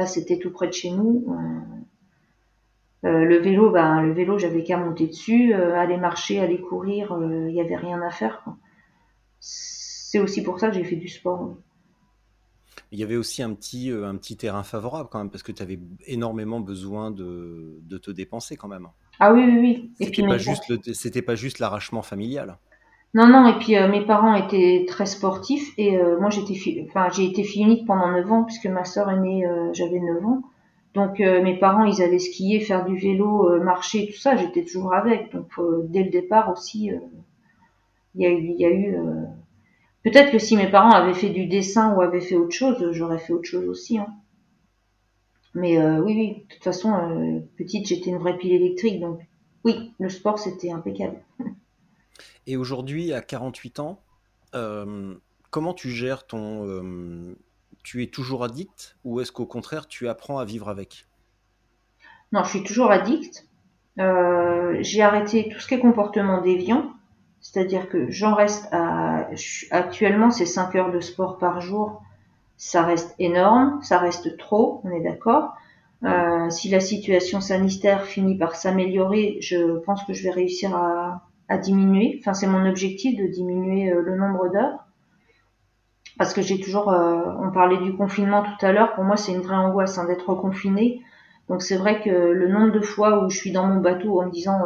Là, c'était tout près de chez nous. Euh, euh, le vélo, ben, le vélo, j'avais qu'à monter dessus, euh, aller marcher, aller courir, il n'y avait rien à faire. C'est aussi pour ça que j'ai fait du sport. Il y avait aussi un petit, un petit terrain favorable quand même, parce que tu avais énormément besoin de, de, te dépenser quand même. Ah oui, oui, oui. C'était pas, juste pas juste l'arrachement familial. Non, non, et puis euh, mes parents étaient très sportifs et euh, moi j'étais enfin j'ai été fille unique pendant 9 ans puisque ma sœur aînée euh, j'avais 9 ans. Donc mes parents ils allaient skier, faire du vélo, marcher, tout ça, j'étais toujours avec. Donc dès le départ aussi il y a eu il y a eu peut-être que si mes parents avaient fait du dessin ou avaient fait autre chose, j'aurais fait autre chose aussi hein. Mais oui, oui, de toute façon, petite, j'étais une vraie pile électrique, donc oui, le sport, c'était impeccable. [laughs] Et aujourd'hui, à 48 ans, comment tu gères ton... tu es toujours addict ou est-ce qu'au contraire, tu apprends à vivre avec? Non, je suis toujours addict. j'ai arrêté tout ce qui est comportement déviant. C'est-à-dire que j'en reste à... Actuellement, c'est 5 heures de sport par jour. Ça reste énorme, ça reste trop, on est d'accord. Euh, si la situation sanitaire finit par s'améliorer, je pense que je vais réussir à, diminuer. Enfin, c'est mon objectif de diminuer euh, le nombre d'heures. Parce que j'ai toujours, euh, on parlait du confinement tout à l'heure, pour moi c'est une vraie angoisse hein, d'être confiné. Donc c'est vrai que le nombre de fois où je suis dans mon bateau en me disant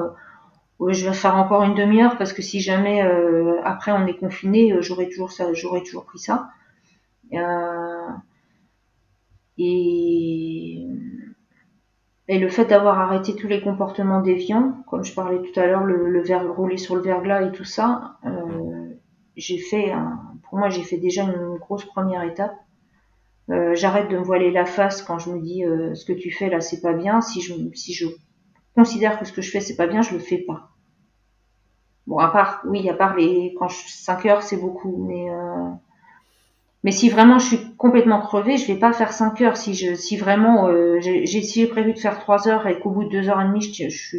je vais faire encore une demi-heure parce que si jamais après on est confiné, toujours j'aurais toujours pris ça. Euh, et le fait d'avoir arrêté tous les comportements déviants, comme je parlais tout à l'heure, le, le rouler sur le verglas et tout ça, j'ai fait, pour moi, j'ai fait déjà une grosse première étape. J'arrête de me voiler la face quand je me dis ce que tu fais là, c'est pas bien. Si je, si je considère que ce que je fais c'est pas bien, je le fais pas. Bon, à part, oui, à part les, quand je, 5 heures, c'est beaucoup, mais, euh, mais si vraiment je suis complètement crevée, je vais pas faire 5 heures. Si vraiment, euh, j'ai, si prévu de faire 3 heures et qu'au bout de 2 heures et demie, je, je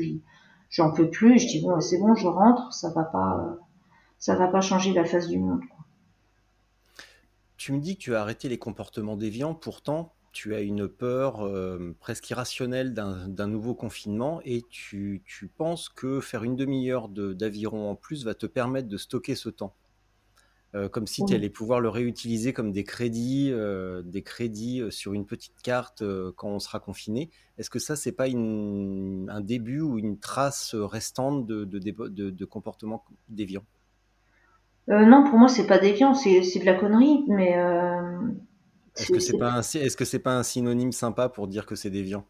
j'en peux plus, je dis bon, c'est bon, je rentre, ça va pas, ça va pas changer la face du monde. Tu me dis que tu as arrêté les comportements déviants, pourtant, tu as une peur euh, presque irrationnelle d'un nouveau confinement et tu, penses que faire une demi-heure d'aviron en plus va te permettre de stocker ce temps. Euh, comme si tu allais pouvoir le réutiliser comme des crédits, euh, des crédits sur une petite carte quand on sera confiné. Est-ce que ça, c'est pas un début ou une trace restante de, de, de, comportement déviant? Non, pour moi, c'est pas déviant, c'est de la connerie, mais est-ce que c'est pas un est-ce que c'est pas un synonyme sympa pour dire que c'est déviant?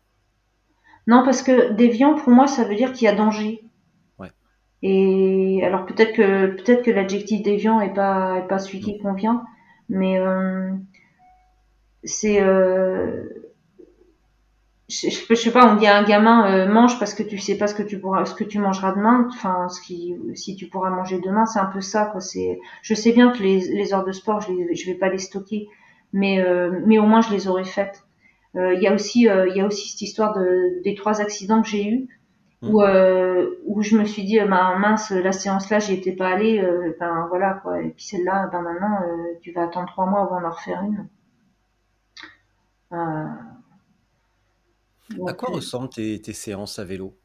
Non, parce que déviant pour moi ça veut dire qu'il y a danger. Et alors peut-être que peut-être que l'adjectif déviant est pas est pas celui qui convient, mais euh, c'est euh, je, je, sais pas, on dit à un gamin euh, mange parce que tu sais pas ce que tu pourras, ce que tu mangeras demain. Enfin, ce qui, si tu pourras manger demain, c'est un peu ça. Quoi. C'est, je sais bien que les, les heures de sport, je, les, je vais pas les stocker, mais, mais au moins je les aurais faites. Il y a aussi, il y a aussi cette histoire de, des trois accidents que j'ai eus. Mmh. Où, où je me suis dit bah, mince la séance là j'y étais pas allée ben voilà quoi et puis celle-là ben maintenant tu vas attendre trois mois avant d'en refaire une à quoi ressemblent tes, tes, séances à vélo?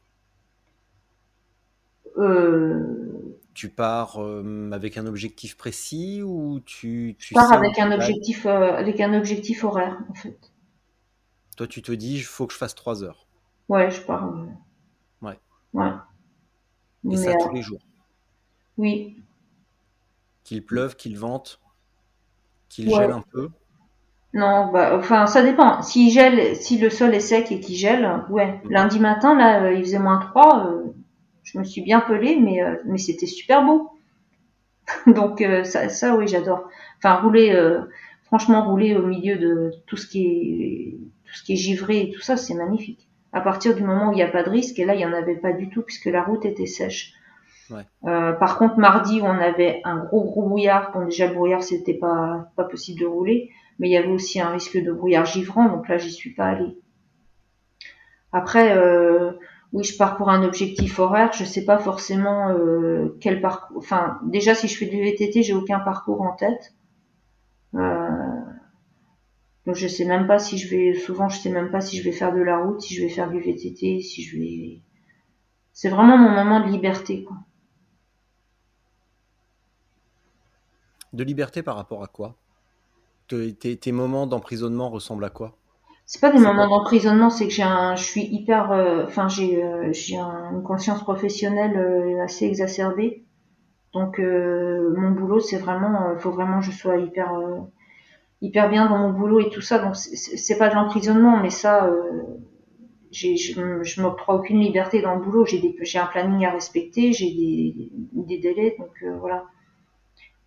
Tu pars euh, avec un objectif précis ou tu, tu pars avec un objectif euh, avec un objectif horaire en fait. Toi tu te dis il faut que je fasse 3 heures. Ouais, je pars. Euh, ouais. Et ça tous les jours. Oui. Qu'il pleuve, qu'il vente, qu'il gèle un peu. Non, bah, enfin, ça dépend. S'il gèle, si le sol est sec et qu'il gèle, ouais. Mmh. Lundi matin, là, il faisait moins 3, je me suis bien pelée, mais, euh, mais c'était super beau. [laughs] Donc euh, ça, ça, oui, j'adore. Enfin, rouler, euh, franchement, rouler au milieu de tout ce qui est, tout ce qui est givré et tout ça, c'est magnifique. À partir du moment où il n'y a pas de risque, et là, il n'y en avait pas du tout puisque la route était sèche. Ouais. Euh, par contre, mardi, où on avait un gros gros brouillard. Bon, déjà le brouillard, c'était pas pas possible de rouler, mais il y avait aussi un risque de brouillard givrant, donc là, j'y suis pas allée. Après, euh, oui, je pars pour un objectif horaire. Je sais pas forcément euh, quel parcours. Enfin, déjà, si je fais du VTT, j'ai aucun parcours en tête. Euh, donc, je sais même pas si je vais. Souvent, je sais même pas si je vais faire de la route, si je vais faire du VTT, si je vais. C'est vraiment mon moment de liberté, quoi. De liberté par rapport à quoi? Tes moments d'emprisonnement ressemblent à quoi? C'est pas des moments d'emprisonnement, c'est que j'ai un, je suis hyper, euh, enfin j'ai euh, j'ai une conscience professionnelle euh, assez exacerbée. Donc mon boulot, c'est vraiment, faut vraiment que je sois hyper hyper bien dans mon boulot et tout ça. Donc c'est pas de l'emprisonnement, mais ça, j'ai je, je m'octroie aucune liberté dans le boulot. J'ai un planning à respecter, j'ai des des délais, donc voilà.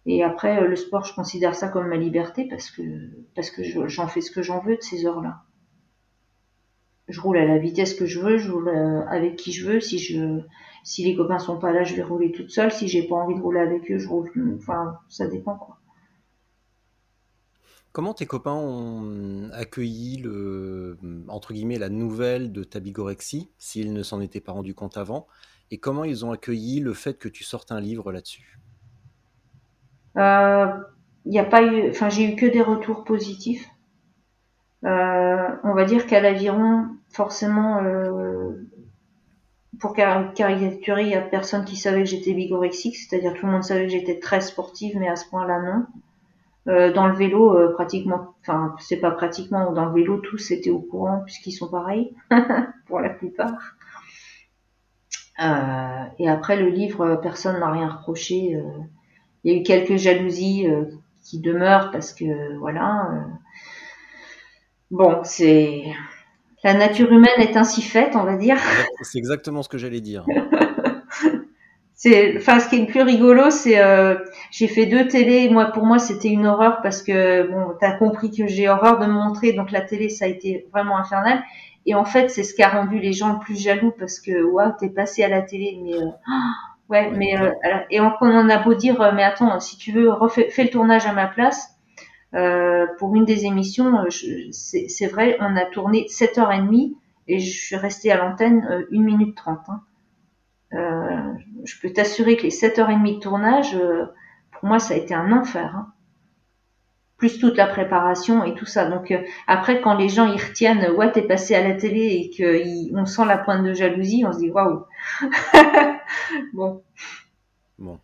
Et après, le sport, je considère ça comme ma liberté parce que parce que j'en fais ce que j'en veux de ces heures-là. je roule à la vitesse que je veux, je roule avec qui je veux. Si je, si les copains sont pas là, je vais rouler toute seule. Si j'ai pas envie de rouler avec eux, je roule. Enfin, ça dépend quoi. Comment tes copains ont accueilli le, entre guillemets, la nouvelle de ta bigorexie, s'ils ne s'en étaient pas rendus compte avant, et comment ils ont accueilli le fait que tu sortes un livre là-dessus? Euh, y a pas eu, j'ai eu que des retours positifs. Euh, on va dire qu'à l'aviron, forcément, euh, pour caricaturer, il y a personne qui savait que j'étais bigorexique, c'est-à-dire tout le monde savait que j'étais très sportive, mais à ce point-là, non. Euh, dans le vélo, euh, pratiquement, enfin, c'est pas pratiquement, dans le vélo, tous étaient au courant puisqu'ils sont pareils, [laughs] pour la plupart. Euh, et après, le livre, personne n'a rien reproché. Il y a eu quelques jalousies qui demeurent parce que, voilà. bon, c'est. La nature humaine est ainsi faite, on va dire. C'est exactement ce que j'allais dire. [laughs] c'est enfin ce qui est le plus rigolo c'est euh, j'ai fait deux télés. Moi pour moi c'était une horreur parce que bon t'as compris que j'ai horreur de me montrer. Donc la télé ça a été vraiment infernal. Et en fait c'est ce qui a rendu les gens le plus jaloux parce que waouh t'es passé à la télé. Mais euh, [gasps] ouais, mais euh, et on, en a beau dire mais attends si tu veux refais fais le tournage à ma place pour une des émissions c'est vrai on a tourné 7h30 et je suis restée à l'antenne 1 minute 30 hein. Euh, je peux t'assurer que les 7h30 de tournage, euh, pour moi, ça a été un enfer. Hein. Plus toute la préparation et tout ça. Donc euh, après, quand les gens y retiennent, ouais, t'es passé à la télé et qu'on sent la pointe de jalousie, on se dit waouh. [laughs] bon. Bon.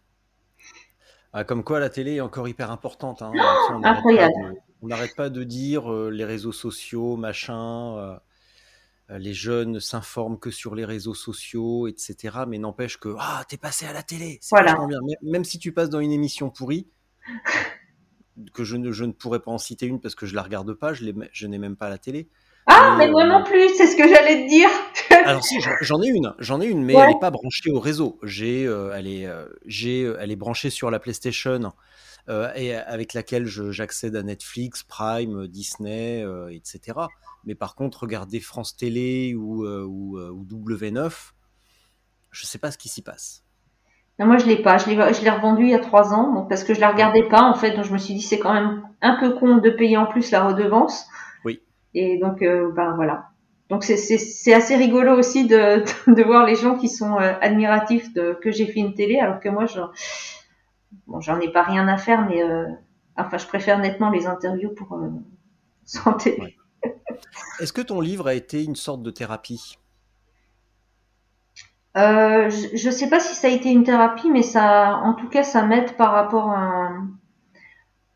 Ah, comme quoi, la télé est encore hyper importante. Hein. [gasps] Incroyable. On n'arrête pas, de dire les réseaux sociaux, machin. Euh, les jeunes s'informent que sur les réseaux sociaux, etc. Mais n'empêche que ah t'es passé à la télé, c'est voilà. bien. Même si tu passes dans une émission pourrie, [laughs] que je ne, je ne pourrais pas en citer une parce que je la regarde pas, je, je n'ai même pas la télé. Ah, mais, moi non plus, c'est ce que j'allais te dire. [laughs] Alors si, j'en ai une, j'en ai une, mais elle n'est pas branchée au réseau. J'ai, euh, elle est, euh, j'ai, elle est branchée sur la PlayStation et avec laquelle j'accède à Netflix, Prime, Disney, etc. Mais par contre, regarder France Télé ou, euh, ou, euh, ou W9, je ne sais pas ce qui s'y passe. moi, je l'ai pas. Je l'ai revendu il y a trois ans, donc parce que je la regardais pas en fait. Donc je me suis dit c'est quand même un peu con de payer en plus la redevance. Oui. Et donc euh, ben voilà. Donc c'est assez rigolo aussi de, [laughs] de, voir les gens qui sont admiratifs de que j'ai fait une télé, alors que moi j'en bon, j'en ai pas rien à faire, mais enfin je préfère nettement les interviews pour [laughs] santé. Est-ce que ton livre a été une sorte de thérapie? Euh, je ne sais pas si ça a été une thérapie, mais ça, en tout cas, ça m'aide par rapport à,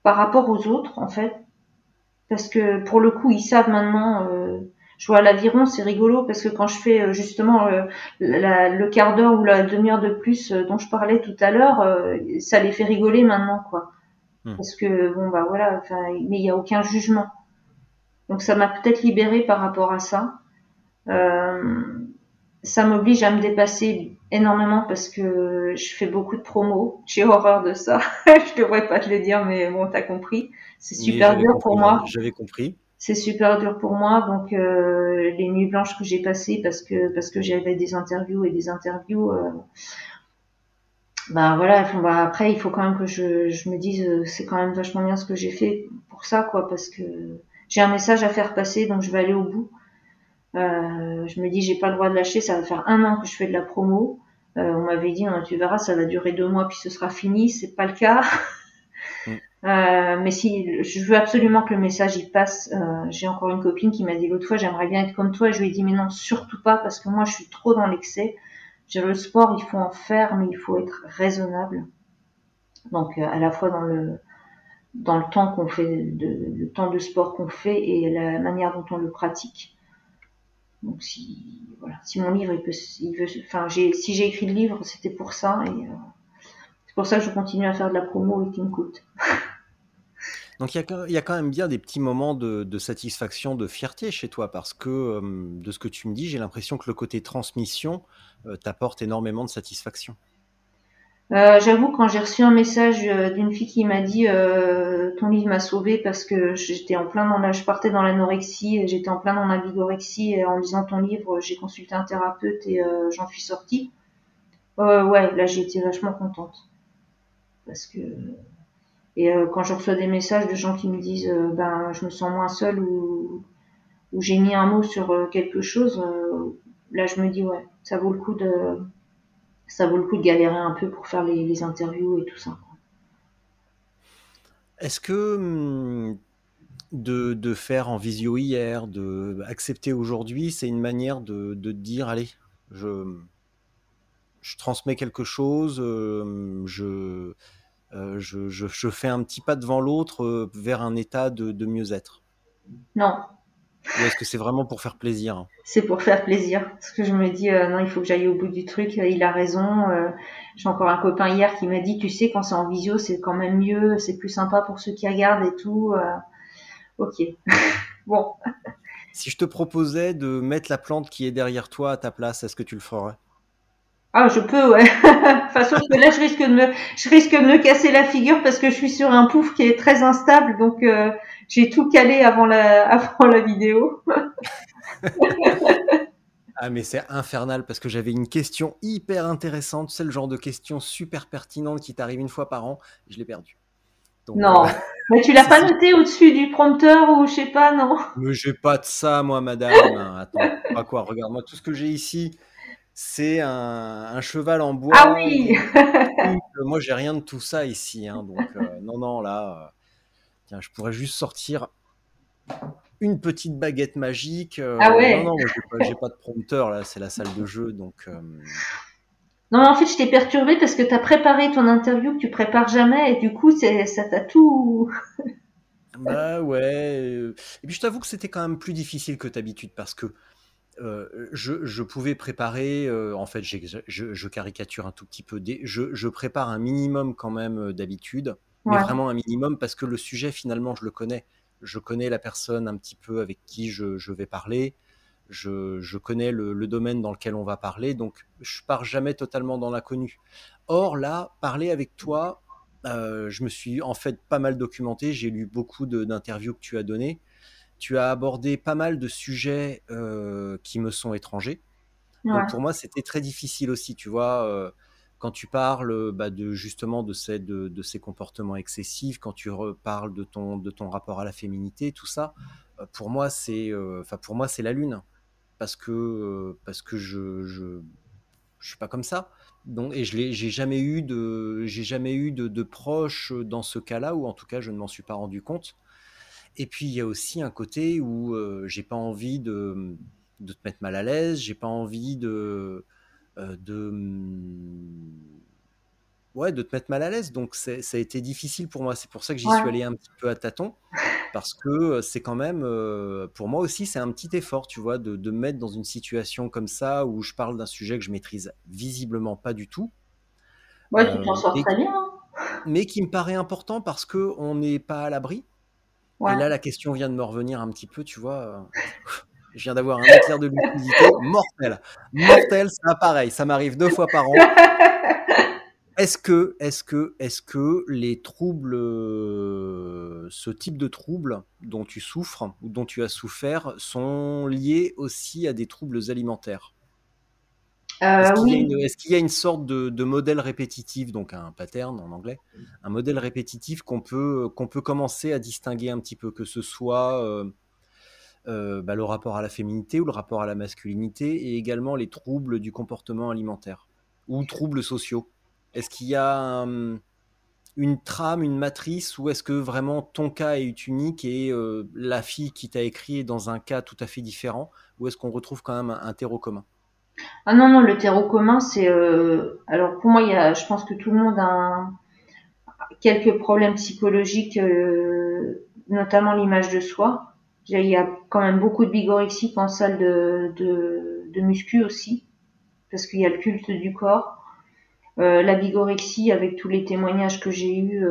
par rapport aux autres, en fait, parce que pour le coup, ils savent maintenant. Euh, je vois l'aviron, c'est rigolo parce que quand je fais euh, justement le quart d'heure ou la demi-heure de plus dont je parlais tout à l'heure, ça les fait rigoler maintenant, quoi. Hmm. Parce que bon bah voilà, mais il n'y a aucun jugement. Donc ça m'a peut-être libérée par rapport à ça. Euh, ça m'oblige à me dépasser énormément parce que je fais beaucoup de promos. J'ai horreur de ça. [laughs] je devrais pas te le dire, mais bon, t'as compris. C'est super dur pour moi. J'avais compris. C'est super dur pour moi. Donc euh, les nuits blanches que j'ai passées parce que parce que j'avais des interviews et des interviews. Euh, ben voilà. Bah, après, il faut quand même que je, je me dise euh, c'est quand même vachement bien ce que j'ai fait pour ça, quoi, parce que j'ai un message à faire passer, donc je vais aller au bout. Euh, je me dis, j'ai pas le droit de lâcher, ça va faire un an que je fais de la promo. Euh, on m'avait dit, tu verras, ça va durer deux mois puis ce sera fini. C'est pas le cas. [laughs] Euh, mais si je veux absolument que le message y passe, j'ai encore une copine qui m'a dit l'autre fois, j'aimerais bien être comme toi. Je lui ai dit, mais non, surtout pas, parce que moi, je suis trop dans l'excès. Le sport, il faut en faire, mais il faut être raisonnable. Donc, à la fois dans le dans le temps qu'on fait, de, le temps de sport qu'on fait et la manière dont on le pratique. Donc si voilà, si mon livre il peut, il veut, enfin j'ai, si j'ai écrit le livre, c'était pour ça et euh, c'est pour ça que je continue à faire de la promo et qu'il me coûte. [laughs] Donc il y, a quand même bien des petits moments de, satisfaction, de fierté chez toi, parce que de ce que tu me dis, j'ai l'impression que le côté transmission euh, t'apporte énormément de satisfaction. Euh, J'avoue, quand j'ai reçu un message euh, d'une fille qui m'a dit ton livre m'a sauvé parce que j'étais en plein dans je partais dans l'anorexie, j'étais en plein dans la bigorexie et en lisant ton livre, j'ai consulté un thérapeute et j'en suis sortie. ouais, là j'ai été vachement contente parce que et quand je reçois des messages de gens qui me disent ben je me sens moins seule ou ou j'ai mis un mot sur quelque chose, là je me dis ouais, ça vaut le coup de ça vaut le coup de galérer un peu pour faire les, interviews et tout ça. Est-ce que hum, de, de, faire en visio hier, de accepter aujourd'hui, c'est une manière de, de dire allez, je, je transmets quelque chose, euh, je, euh, je, je, je, fais un petit pas devant l'autre euh, vers un état de, de mieux-être Non, ou est-ce que c'est vraiment pour faire plaisir? C'est pour faire plaisir. Parce que je me dis, euh, non, il faut que j'aille au bout du truc. Il a raison. Euh, J'ai encore un copain hier qui m'a dit, tu sais, quand c'est en visio, c'est quand même mieux. C'est plus sympa pour ceux qui regardent et tout. Euh, ok. [laughs] bon. Si je te proposais de mettre la plante qui est derrière toi à ta place, est-ce que tu le ferais? Ah, je peux, ouais. enfin, sauf que là, je risque de me, je risque de me casser la figure parce que je suis sur un pouf qui est très instable, donc euh, j'ai tout calé avant la, [laughs] avant la vidéo. [laughs] ah, mais c'est infernal parce que j'avais une question hyper intéressante, c'est le genre de question super pertinente qui t'arrive une fois par an. Je l'ai perdue. non, euh, [laughs] mais tu l'as pas noté au-dessus du prompteur ou je sais pas, non? Mais j'ai pas de ça, moi, madame. Attends, pas quoi Regarde-moi tout ce que j'ai ici c'est un, un, cheval en bois. Ah oui Moi, j'ai rien de tout ça ici. Hein, donc, euh, non, non, là, euh, tiens, je pourrais juste sortir une petite baguette magique. Euh, ah ouais Non, non, j'ai pas, pas, de prompteur, là, c'est la salle de jeu. Donc. Non, en fait, je t'ai perturbé parce que tu as préparé ton interview que tu prépares jamais et du coup, ça t'a tout. bah ouais. Et puis, je t'avoue que c'était quand même plus difficile que d'habitude parce que euh, je, je, pouvais préparer, euh, en fait, je, je, caricature un tout petit peu, des, je, prépare un minimum quand même d'habitude, mais vraiment un minimum parce que le sujet finalement je le connais. Je connais la personne un petit peu avec qui je, vais parler, je, connais le, le, domaine dans lequel on va parler, donc je pars jamais totalement dans l'inconnu. Or là, parler avec toi, je me suis en fait pas mal documenté, j'ai lu beaucoup d'interviews que tu as données tu as abordé pas mal de sujets euh, qui me sont étrangers. Donc pour moi, c'était très difficile aussi, tu vois, euh, quand tu parles bah, de justement de ces, de, ces comportements excessifs, quand tu reparles de ton, de ton rapport à la féminité, tout ça, euh, pour moi, c'est, enfin pour moi, c'est la lune, parce que parce que je, je je suis pas comme ça. Donc, et je l'ai, j'ai jamais eu de, j'ai jamais eu de, de proches dans ce cas-là, ou en tout cas, je ne m'en suis pas rendu compte. Et puis il y a aussi un côté où euh, j'ai pas envie de, de, te mettre mal à l'aise, j'ai pas envie de, euh, de, ouais, de te mettre mal à l'aise. Donc ça a été difficile pour moi. C'est pour ça que j'y suis allé un petit peu à tâtons. Parce que euh, c'est quand même, pour moi aussi, c'est un petit effort, tu vois, de, de, me mettre dans une situation comme ça où je parle d'un sujet que je maîtrise visiblement pas du tout. Ouais, tu t'en sors très bien. Hein. Mais qui me paraît important parce qu'on n'est pas à l'abri. Et là, la question vient de me revenir un petit peu, tu vois. [laughs] Je viens d'avoir un éclair de lucidité mortel. Mortel, c'est pareil, ça m'arrive deux fois par an. [laughs] Est-ce que, est-ce que, est-ce que les troubles, euh, ce type de troubles dont tu souffres ou dont tu as souffert sont liés aussi à des troubles alimentaires? Euh, est-ce qu'il y, a une sorte de, modèle répétitif, donc un pattern en anglais, un modèle répétitif qu'on peut, qu'on peut commencer à distinguer un petit peu, que ce soit euh, euh, bah, le rapport à la féminité ou le rapport à la masculinité, et également les troubles du comportement alimentaire ou troubles sociaux? Est-ce qu'il y a une trame, une matrice, ou est-ce que vraiment ton cas est unique et la fille qui t'a écrit est dans un cas tout à fait différent, ou est-ce qu'on retrouve quand même un terreau commun? Ah non, non, le terreau commun, c'est... Euh, alors pour moi, il y a, je pense que tout le monde a quelques problèmes psychologiques, euh, notamment l'image de soi. Il y a quand même beaucoup de bigorexie en salle de, de, de muscu aussi, parce qu'il y a le culte du corps. Euh, la bigorexie, avec tous les témoignages que j'ai eus,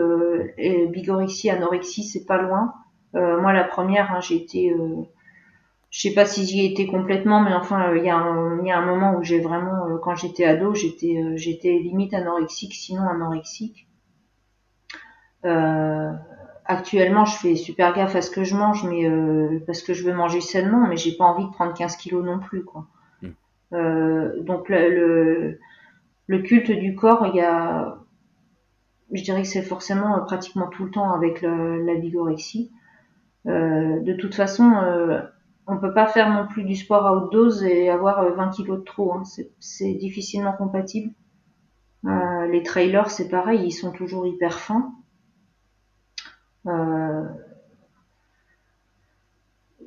et bigorexie, anorexie, c'est pas loin. moi, la première, hein, j'ai été je sais pas si j'y étais complètement, mais enfin, il y, a un, y a un moment où j'ai vraiment, quand j'étais ado, j'étais, j'étais limite anorexique, sinon anorexique. actuellement, je fais super gaffe à ce que je mange, mais parce que je veux manger sainement, mais j'ai pas envie de prendre 15 kilos non plus, quoi. Mm. donc le, le, le, culte du corps, il y a, je dirais que c'est forcément pratiquement tout le temps avec la bigorexie. Euh, de toute façon, euh, on peut pas faire non plus du sport à haute dose et avoir 20 euh, kilos de trop. Hein. C'est difficilement compatible. Euh, les trailers, c'est pareil, ils sont toujours hyper fins. Euh,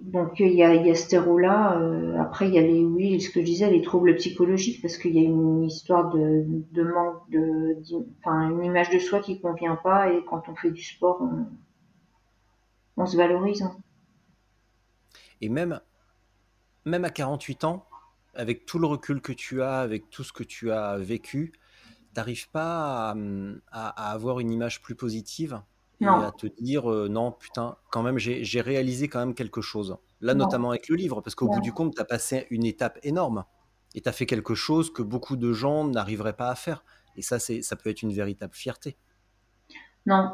donc il y a, y a ce terreau-là. Euh, après il y a les, oui, ce que je disais, les troubles psychologiques, parce qu'il y a une histoire de, de manque de, enfin une image de soi qui convient pas, et quand on fait du sport, on, on se valorise. Hein. Et même, même à 48 ans, avec tout le recul que tu as, avec tout ce que tu as vécu, t'arrives pas à, avoir une image plus positive et à te dire euh, non, putain, quand même, j'ai réalisé quand même quelque chose. Là, notamment avec le livre, parce qu'au bout du compte, tu as passé une étape énorme et tu as fait quelque chose que beaucoup de gens n'arriveraient pas à faire. Et ça, ça peut être une véritable fierté. Non,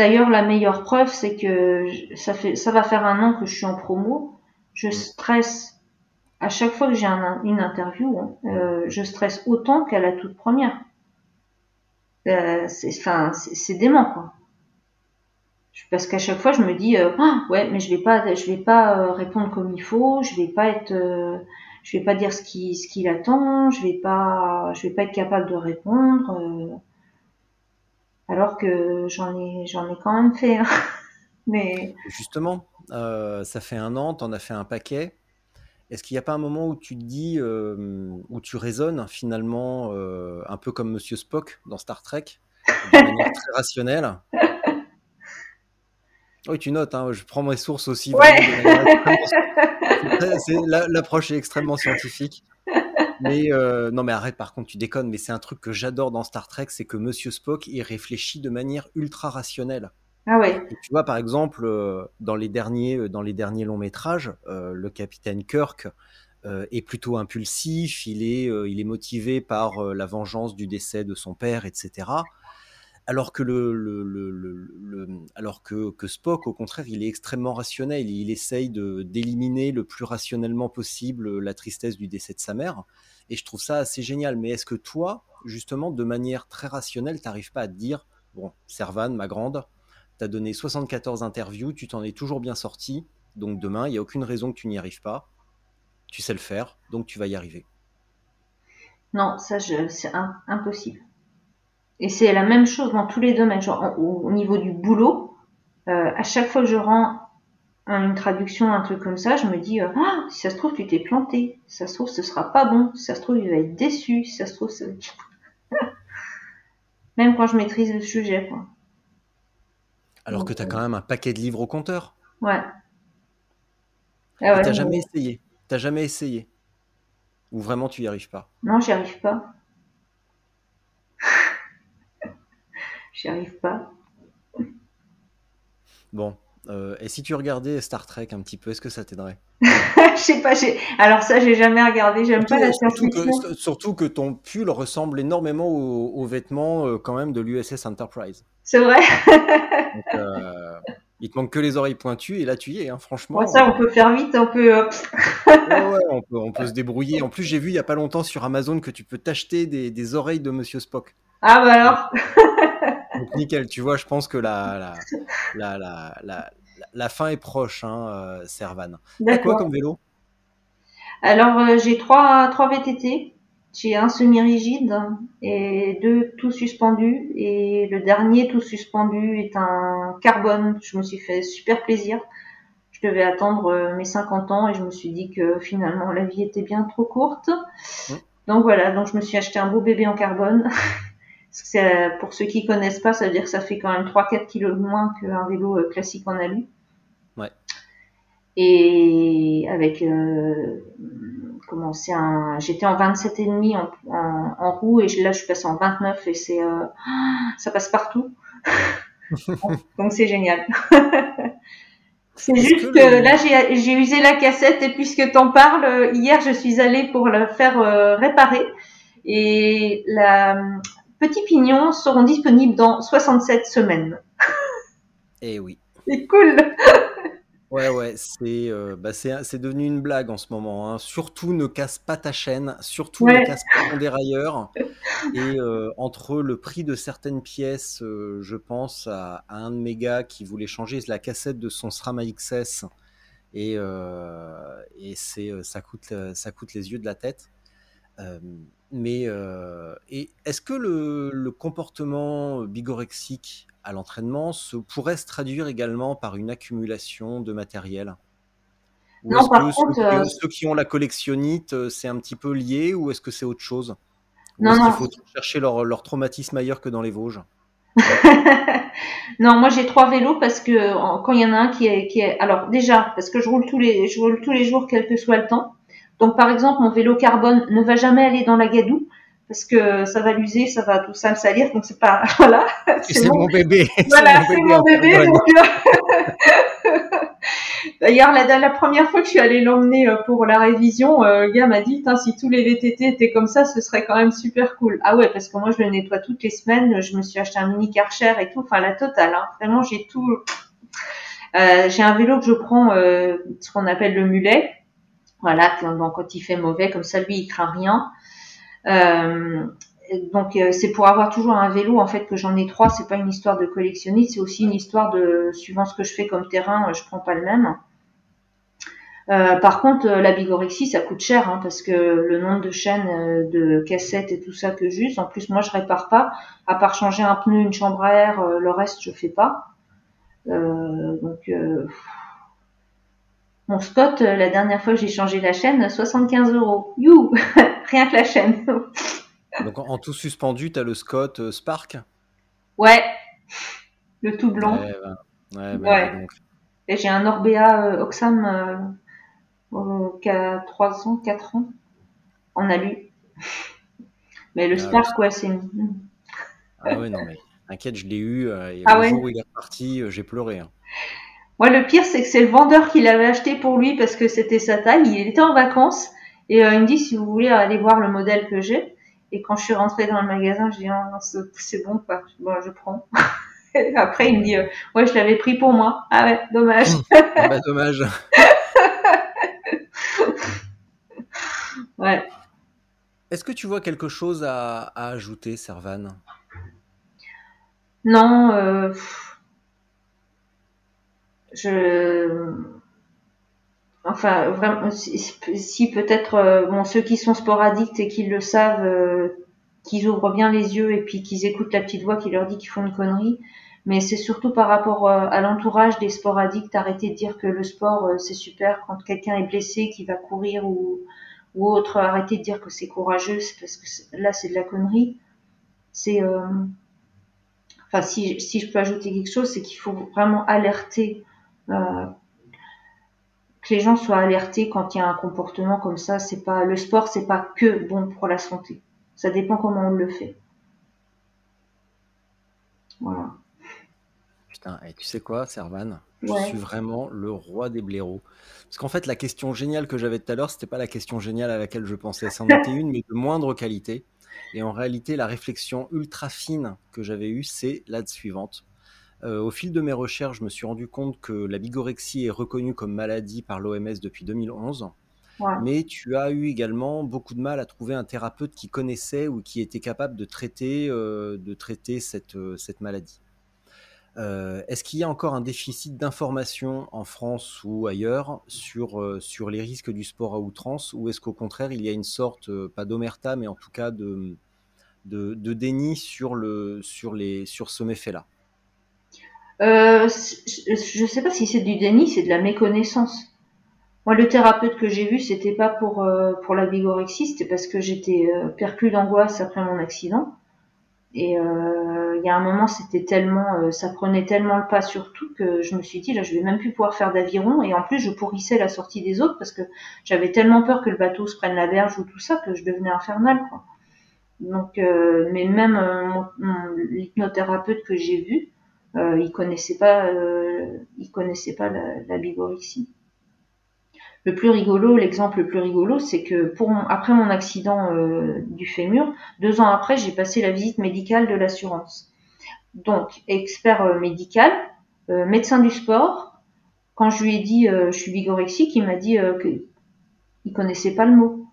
D'ailleurs, la meilleure preuve, c'est que ça fait, ça va faire un an que je suis en promo. Je mm. stresse à chaque fois que j'ai une interview, hein, euh, je stresse autant qu'à la toute première. Euh, c'est, enfin, c'est dément quoi. Parce qu'à chaque fois, je me dis, euh, ah, ouais, mais je vais pas, je vais pas répondre comme il faut, je vais pas être, je vais pas dire ce qui, ce qu'il attend, je vais pas, je vais pas être capable de répondre alors que j'en ai, j'en ai quand même fait. Hein. [laughs] Mais justement, euh, ça fait un an, tu en as fait un paquet. Est-ce qu'il n'y a pas un moment où tu te dis, euh, où tu raisonnes finalement, euh, un peu comme Monsieur Spock dans Star Trek, de manière très rationnelle? Oui, tu notes, hein, je prends mes sources aussi. L'approche est extrêmement scientifique. Mais euh, non, mais arrête, par contre, tu déconnes, mais c'est un truc que j'adore dans Star Trek, c'est que Monsieur Spock, il réfléchit de manière ultra rationnelle. Ah ouais. tu vois, par exemple, euh, dans les derniers, euh, dans les derniers longs métrages, le capitaine Kirk est plutôt impulsif, il est, il est motivé par la vengeance du décès de son père, etc alors que Spock au contraire il est extrêmement rationnel. Il essaye d'éliminer le plus rationnellement possible la tristesse du décès de sa mère. Et je trouve ça assez génial. Mais est-ce que toi justement de manière très rationnelle t'arrives pas à te dire bon Servan ma grande t'as donné 74 interviews tu t'en es toujours bien sorti donc demain il y a aucune raison que tu n'y arrives pas. Tu sais le faire donc tu vas y arriver. Non ça c'est impossible et c'est la même chose dans tous les domaines. Genre, au, niveau du boulot, euh, à chaque fois que je rends une traduction, un truc comme ça, je me dis, euh, ah, si ça se trouve, tu t'es planté. Si ça se trouve, ce sera pas bon. Si ça se trouve, il va être déçu. Si ça se trouve, [laughs] même quand je maîtrise le sujet, quoi. Alors que tu as quand même un paquet de livres au compteur. Ouais. Ah ouais, t'as jamais essayé. T'as jamais essayé. Ou vraiment tu y arrives pas. Non, j'y arrive pas. J'y arrive pas. Bon. Euh, et si tu regardais Star Trek un petit peu, est-ce que ça t'aiderait [laughs] Je sais pas. Alors ça, j'ai jamais regardé. J'aime pas la science-fiction. Surtout, que ton pull ressemble énormément aux, vêtements euh, quand même de l'USS Enterprise. C'est vrai. Euh, il te manque que les oreilles pointues et là tu y es, hein, franchement. ça, on peut faire vite, on peut. ouais, on peut, on peut se débrouiller. En plus, j'ai vu il y a pas longtemps sur Amazon que tu peux t'acheter des, des oreilles de Monsieur Spock. Ah bah alors. Nickel, tu vois, je pense que la, la, la, la, fin est proche, hein, euh, Servan. T'as quoi comme vélo? Alors, euh, j'ai trois, trois VTT. J'ai un semi-rigide et deux tout suspendus. Et le dernier tout suspendu est un carbone. Je me suis fait super plaisir. Je devais attendre euh, mes 50 ans et je me suis dit que finalement la vie était bien trop courte. Mmh. Donc voilà, donc je me suis acheté un beau bébé en carbone [laughs] pour ceux qui connaissent pas, ça veut dire que ça fait quand même 3-4 kilos de moins qu'un vélo euh, classique en alu. Ouais. Et avec euh, comment c'est un, j'étais en 27 et demi en, en, roue et là je suis passée en 29 et c'est euh, ça passe partout. [laughs] Donc c'est génial. C'est juste que, là, j'ai usé la cassette et puisque t'en parles, hier, je suis allée pour le faire réparer et la Petit Pignon seront disponibles dans 67 semaines. [laughs] Eh oui. C'est cool. [laughs] Ouais, ouais, c'est euh, bah c'est devenu une blague en ce moment. Hein. Surtout ne casse pas ta chaîne, surtout ne casse pas ton dérailleur. [laughs] Et euh, entre le prix de certaines pièces, euh, je pense à, un de mes gars qui voulait changer la cassette de son SRAM XS et, et c'est ça coûte ça coûte les yeux de la tête. Mais et est-ce que le, le comportement bigorexique à l'entraînement se, pourrait se traduire également par une accumulation de matériel? Non, par contre, euh, ceux, qui ont la collectionnite, euh, c'est un petit peu lié ou est-ce que c'est autre chose? Non, non. Il faut chercher leur, leur, traumatisme ailleurs que dans les Vosges? [laughs] Non, moi j'ai trois vélos parce que quand il y en a un qui est, qui est, alors déjà parce que je roule tous les, je roule tous les jours quel que soit le temps. Donc par exemple mon vélo carbone ne va jamais aller dans la gadoue parce que ça va l'user, ça va tout ça le salir, donc c'est pas [laughs] voilà. C'est mon... bébé. Voilà, c'est mon bébé. [laughs] D'ailleurs, la, la, première fois que je suis allée l'emmener euh, pour la révision, euh, le gars m'a dit, si tous les VTT étaient comme ça, ce serait quand même super cool. Ah ouais, parce que moi, je le nettoie toutes les semaines. Je me suis acheté un mini Karcher et tout. Enfin, la totale. Hein. Vraiment, j'ai tout. Euh, j'ai un vélo que je prends, euh, ce qu'on appelle le mulet. Voilà, donc quand il fait mauvais, comme ça, lui, il craint rien. Euh, donc euh, c'est pour avoir toujours un vélo en fait que j'en ai trois. C'est pas une histoire de collectionniste, c'est aussi une histoire de suivant ce que je fais comme terrain, euh, je prends pas le même. Par contre, la bigorexie, ça coûte cher hein, parce que le nombre de chaînes, de cassettes et tout ça que j'use. En plus, moi, je répare pas, à part changer un pneu, une chambre à air, le reste, je fais pas. donc, mon Scott, la dernière fois que j'ai changé la chaîne, 75 euros. You [laughs] rien que la chaîne. Donc en, tout suspendu, tu as le Scott euh, Spark? Ouais, le tout blanc. Ouais, bah, Et j'ai un Orbea euh, Oxam euh, qui a 3 ans, 4 ans, en alu. Mais le ah, Spark, ouais, c'est. [laughs] Ah ouais, non, mais t'inquiète, je l'ai eu. et ah le jour où il est reparti, j'ai pleuré. Hein. Moi, le pire, c'est que c'est le vendeur qui l'avait acheté pour lui parce que c'était sa taille. Il était en vacances et euh, il me dit si vous voulez aller voir le modèle que j'ai. Et quand je suis rentrée dans le magasin, je dis oh, c'est bon quoi, bon, je prends. [laughs] après il me dit euh, ouais je l'avais pris pour moi. Ah ouais dommage. Ah bah, dommage. [laughs] ouais. Est-ce que tu vois quelque chose à, à ajouter, Servan? Non. Euh... Je Enfin, vraiment, si, peut-être euh, bon ceux qui sont sporadiques et qui le savent, euh, qu'ils ouvrent bien les yeux et puis qu'ils écoutent la petite voix qui leur dit qu'ils font une connerie. Mais c'est surtout par rapport euh, à l'entourage des sporadiques d'arrêter de dire que le sport c'est super quand quelqu'un est blessé, qui va courir ou, ou autre. Arrêter de dire que c'est courageux parce que là c'est de la connerie. C'est enfin si, si je peux ajouter quelque chose, c'est qu'il faut vraiment alerter que les gens soient alertés quand il y a un comportement comme ça. C'est pas le sport, c'est pas que bon pour la santé. Ça dépend comment on le fait. Voilà. Putain, et tu sais quoi, Servan? Je suis vraiment le roi des blaireaux. Parce qu'en fait, la question géniale que j'avais tout à l'heure, c'était pas la question géniale à laquelle je pensais. C'en était une, mais de moindre qualité. Et en réalité, la réflexion ultra fine que j'avais eue, c'est la suivante. Euh, au fil de mes recherches, je me suis rendu compte que la bigorexie est reconnue comme maladie par l'OMS depuis 2011. Mais tu as eu également beaucoup de mal à trouver un thérapeute qui connaissait ou qui était capable de traiter, euh, de traiter cette, euh, cette maladie. Est-ce qu'il y a encore un déficit d'information en France ou ailleurs sur, sur les risques du sport à outrance ou est-ce qu'au contraire il y a une sorte, pas d'omerta, mais en tout cas de, de, de déni sur, le, sur, les, sur ce méfait-là? Euh, je ne sais pas si c'est du déni, c'est de la méconnaissance. Moi, le thérapeute que j'ai vu, c'était pas pour euh, pour la bigorexie, c'était parce que j'étais euh, d'angoisse après mon accident. Et euh, il y a un moment, c'était tellement, ça prenait tellement le pas sur tout que je me suis dit là, je vais même plus pouvoir faire d'aviron. Et en plus, je pourrissais la sortie des autres parce que j'avais tellement peur que le bateau se prenne la berge ou tout ça que je devenais infernale. Quoi. Donc, mais même l'hypnothérapeute que j'ai vu, euh, il connaissait pas, euh, il connaissait pas la, la bigorexie. Le plus rigolo, l'exemple le plus rigolo, c'est que pour après mon accident euh, du fémur, deux ans après, j'ai passé la visite médicale de l'assurance. Donc, expert euh, médical, euh, médecin du sport. Quand je lui ai dit je suis bigorexique, il m'a dit qu'il il connaissait pas le mot.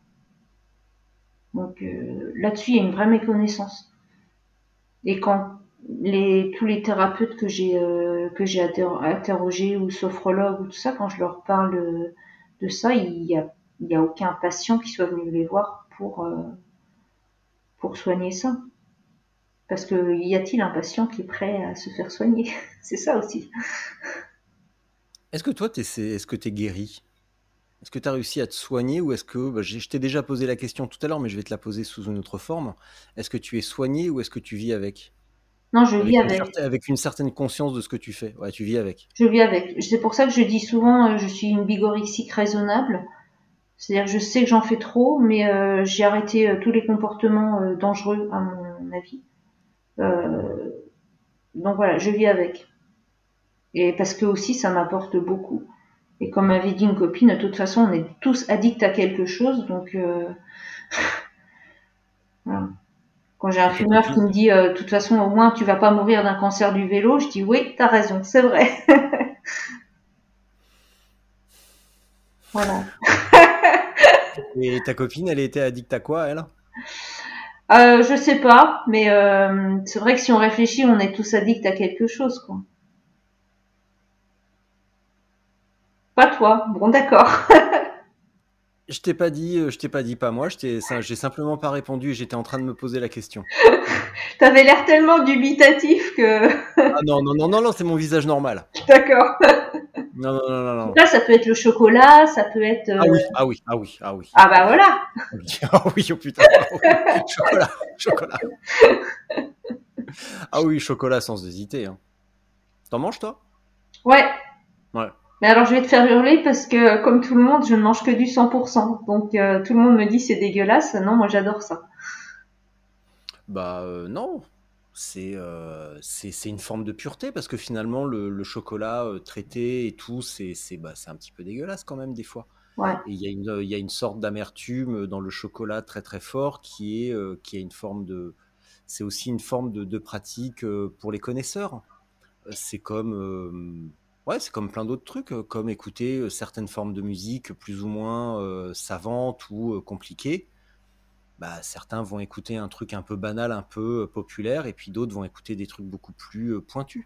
Donc là-dessus, il y a une vraie méconnaissance. Et quand tous les thérapeutes que j'ai que j'ai interrogés ou sophrologues ou tout ça, quand je leur parle de, ça, il n'y a, y a aucun patient qui soit venu les voir pour, euh, pour soigner ça. Parce que y a-t-il un patient qui est prêt à se faire soigner? [laughs] C'est ça aussi. Est-ce que toi, est-ce que tu es guéri? Est-ce que tu as réussi à te soigner ou est-ce que, bah, je t'ai déjà posé la question tout à l'heure, mais je vais te la poser sous une autre forme. Est-ce que tu es soigné ou est-ce que tu vis avec? Non, je vis avec. avec une certaine conscience de ce que tu fais. Ouais, tu vis avec. Je vis avec. C'est pour ça que je dis souvent, euh, je suis une bigorexique raisonnable. C'est-à-dire, je sais que j'en fais trop, mais euh, j'ai arrêté euh, tous les comportements dangereux, à mon avis. donc voilà, je vis avec. Et parce que aussi, ça m'apporte beaucoup. Et comme m'avait dit une copine, de toute façon, on est tous addicts à quelque chose, donc [laughs] voilà. Quand j'ai un fumeur qui me dit, euh, de toute façon, au moins, tu vas pas mourir d'un cancer du vélo, je dis, oui, t'as raison, c'est vrai. [laughs] voilà. [laughs] Et ta copine, elle était addict à quoi, elle? Euh, Je sais pas, mais euh, c'est vrai que si on réfléchit, on est tous addicts à quelque chose, quoi. Pas toi. Bon, d'accord. [laughs] Je t'ai pas dit, euh, je t'ai pas dit pas moi, j'ai simplement pas répondu et j'étais en train de me poser la question. [laughs] T'avais l'air tellement dubitatif que. ah non, non, non, non, non c'est mon visage normal. [laughs] D'accord. [laughs] Non, non, non, non, Là, ça peut être le chocolat, ça peut être. Ah oui, ah oui, ah oui, ah oui. Ah bah voilà. ah oui, oh putain. chocolat, chocolat. ah oui, chocolat sans hésiter. Hein. T'en manges toi? Ouais. Ouais. Mais alors je vais te faire hurler parce que comme tout le monde, je ne mange que du 100%. Donc euh, tout le monde me dit c'est dégueulasse. Non, moi j'adore ça. Bah euh, non, euh, c'est une forme de pureté parce que finalement le, chocolat traité et tout, c'est bah, un petit peu dégueulasse quand même des fois. Ouais. il y, a une, y a une sorte d'amertume dans le chocolat très très fort qui est qui a une forme de c'est aussi une forme de, de pratique pour les connaisseurs. C'est comme Ouais, c'est comme plein d'autres trucs, euh, comme écouter euh, certaines formes de musique plus ou moins euh, savantes ou compliquées. Bah, certains vont écouter un truc un peu banal, un peu populaire, et puis d'autres vont écouter des trucs beaucoup plus pointus.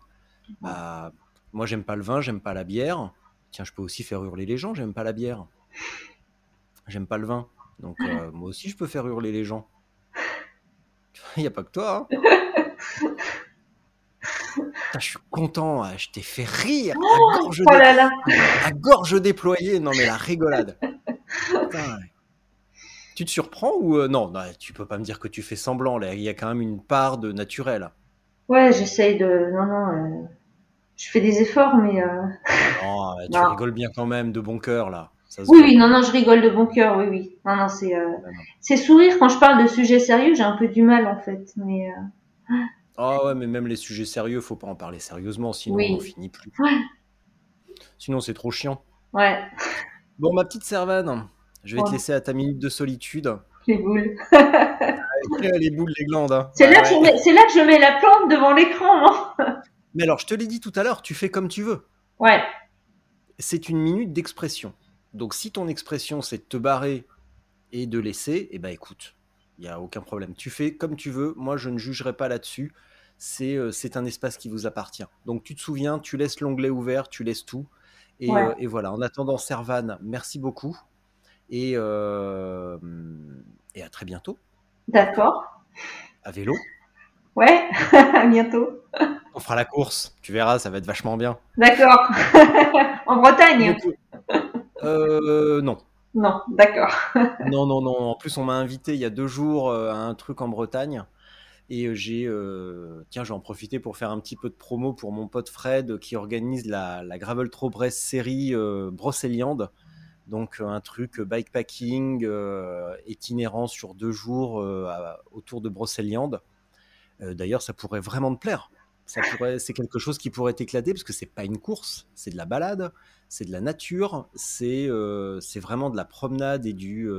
Bah, moi, j'aime pas le vin, j'aime pas la bière. Tiens, je peux aussi faire hurler les gens, j'aime pas la bière. J'aime pas le vin. Donc, moi aussi, je peux faire hurler les gens. [laughs] Il n'y a pas que toi. Hein [laughs] je suis content, hein, je t'ai fait rire à, gorge oh à gorge déployée. Non, mais la rigolade. Tu te surprends ou euh, non, Tu peux pas me dire que tu fais semblant. Là. Il y a quand même une part de naturel. Ouais, j'essaye de. Non, non. Euh, je fais des efforts, mais. Euh, non, [laughs] tu rigoles bien quand même, de bon cœur, là. oui, oui, non, non, je rigole de bon cœur, oui, oui. Non, non, c'est. C'est sourire quand je parle de sujets sérieux, j'ai un peu du mal, en fait. Mais. Ah ouais, mais même les sujets sérieux, faut pas en parler sérieusement, sinon on finit plus. Sinon c'est trop chiant. Ouais. Bon, ma petite Servane, je vais te laisser à ta minute de solitude. Les boules. [laughs] les boules, les glandes. Hein. C'est là, que je mets la plante devant l'écran. Hein. [laughs] mais alors, je te l'ai dit tout à l'heure, tu fais comme tu veux. Ouais. C'est une minute d'expression. Donc, si ton expression, c'est de te barrer et de laisser, eh ben écoute, il n'y a aucun problème. Tu fais comme tu veux, moi je ne jugerai pas là-dessus. C'est euh, c'est un espace qui vous appartient. Donc tu te souviens, tu laisses l'onglet ouvert, tu laisses tout. Et, euh, voilà, en attendant, Servan, merci beaucoup. Et, euh, et à très bientôt. D'accord. À vélo. Ouais, [laughs] à bientôt. On fera la course, tu verras, ça va être vachement bien. D'accord. [laughs] en Bretagne euh, Non. Non, d'accord. [laughs] non, non, non. En plus, on m'a invité il y a deux jours à un truc en Bretagne. Et euh, j'ai, euh, tiens, je vais en profiter pour faire un petit peu de promo pour mon pote Fred qui organise la, Gravel Brest série euh, Donc un truc bikepacking itinérant sur deux jours autour de Brocéliande. D'ailleurs, ça pourrait vraiment te plaire. c'est quelque chose qui pourrait t'éclater parce que c'est pas une course, c'est de la balade, c'est de la nature, c'est c'est vraiment de la promenade et du,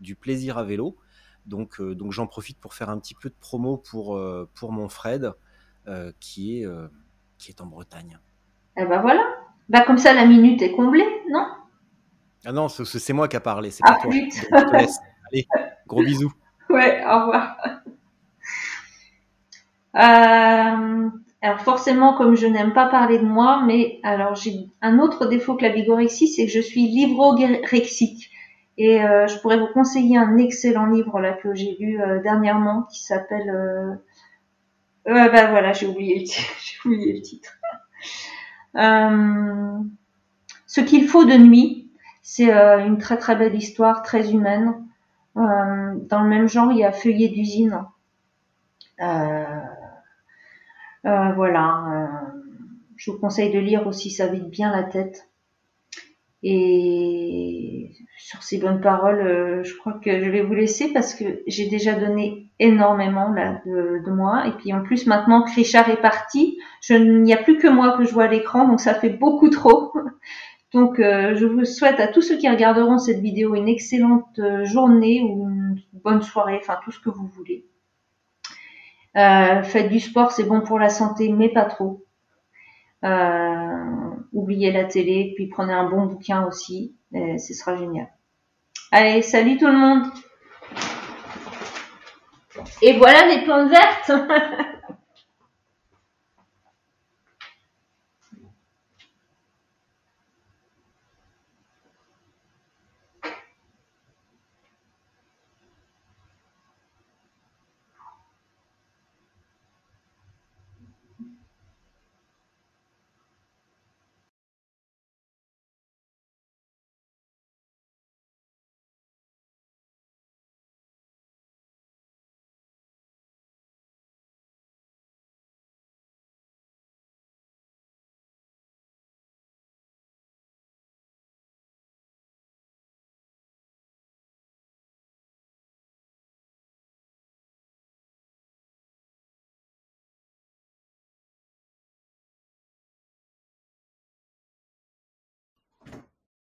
du plaisir à vélo. Donc, donc j'en profite pour faire un petit peu de promo pour, pour mon Fred qui, est, qui est en Bretagne. Eh ben voilà, bah comme ça la minute est comblée, non? Ah non, c'est moi qui a parlé, c'est ah, pas toi. [laughs] Allez, gros bisous. Ouais, au revoir. Euh, alors forcément, comme je n'aime pas parler de moi, mais alors j'ai un autre défaut que la bigorexie, c'est que je suis livrorexique. Et euh, je pourrais vous conseiller un excellent livre là que j'ai lu euh, dernièrement qui s'appelle. Euh... bah voilà, j'ai oublié [laughs] j'ai oublié le titre. [laughs] Ce qu'il faut de nuit, c'est une très très belle histoire, très humaine. dans le même genre, il y a Feuillet d'usine. Euh, euh, voilà. Euh, je vous conseille de lire aussi, ça vide bien la tête. Et sur ces bonnes paroles, euh, je crois que je vais vous laisser parce que j'ai déjà donné énormément là, de, moi. Et puis en plus, maintenant que Richard est parti, il n'y a plus que moi que je vois à l'écran, donc ça fait beaucoup [laughs] trop. Donc je vous souhaite à tous ceux qui regarderont cette vidéo une excellente journée ou une bonne soirée, enfin tout ce que vous voulez. Euh, faites du sport, c'est bon pour la santé, mais pas trop. Euh, oubliez la télé, puis prenez un bon bouquin aussi, ce sera génial. Allez, salut tout le monde Et voilà les plantes vertes [laughs]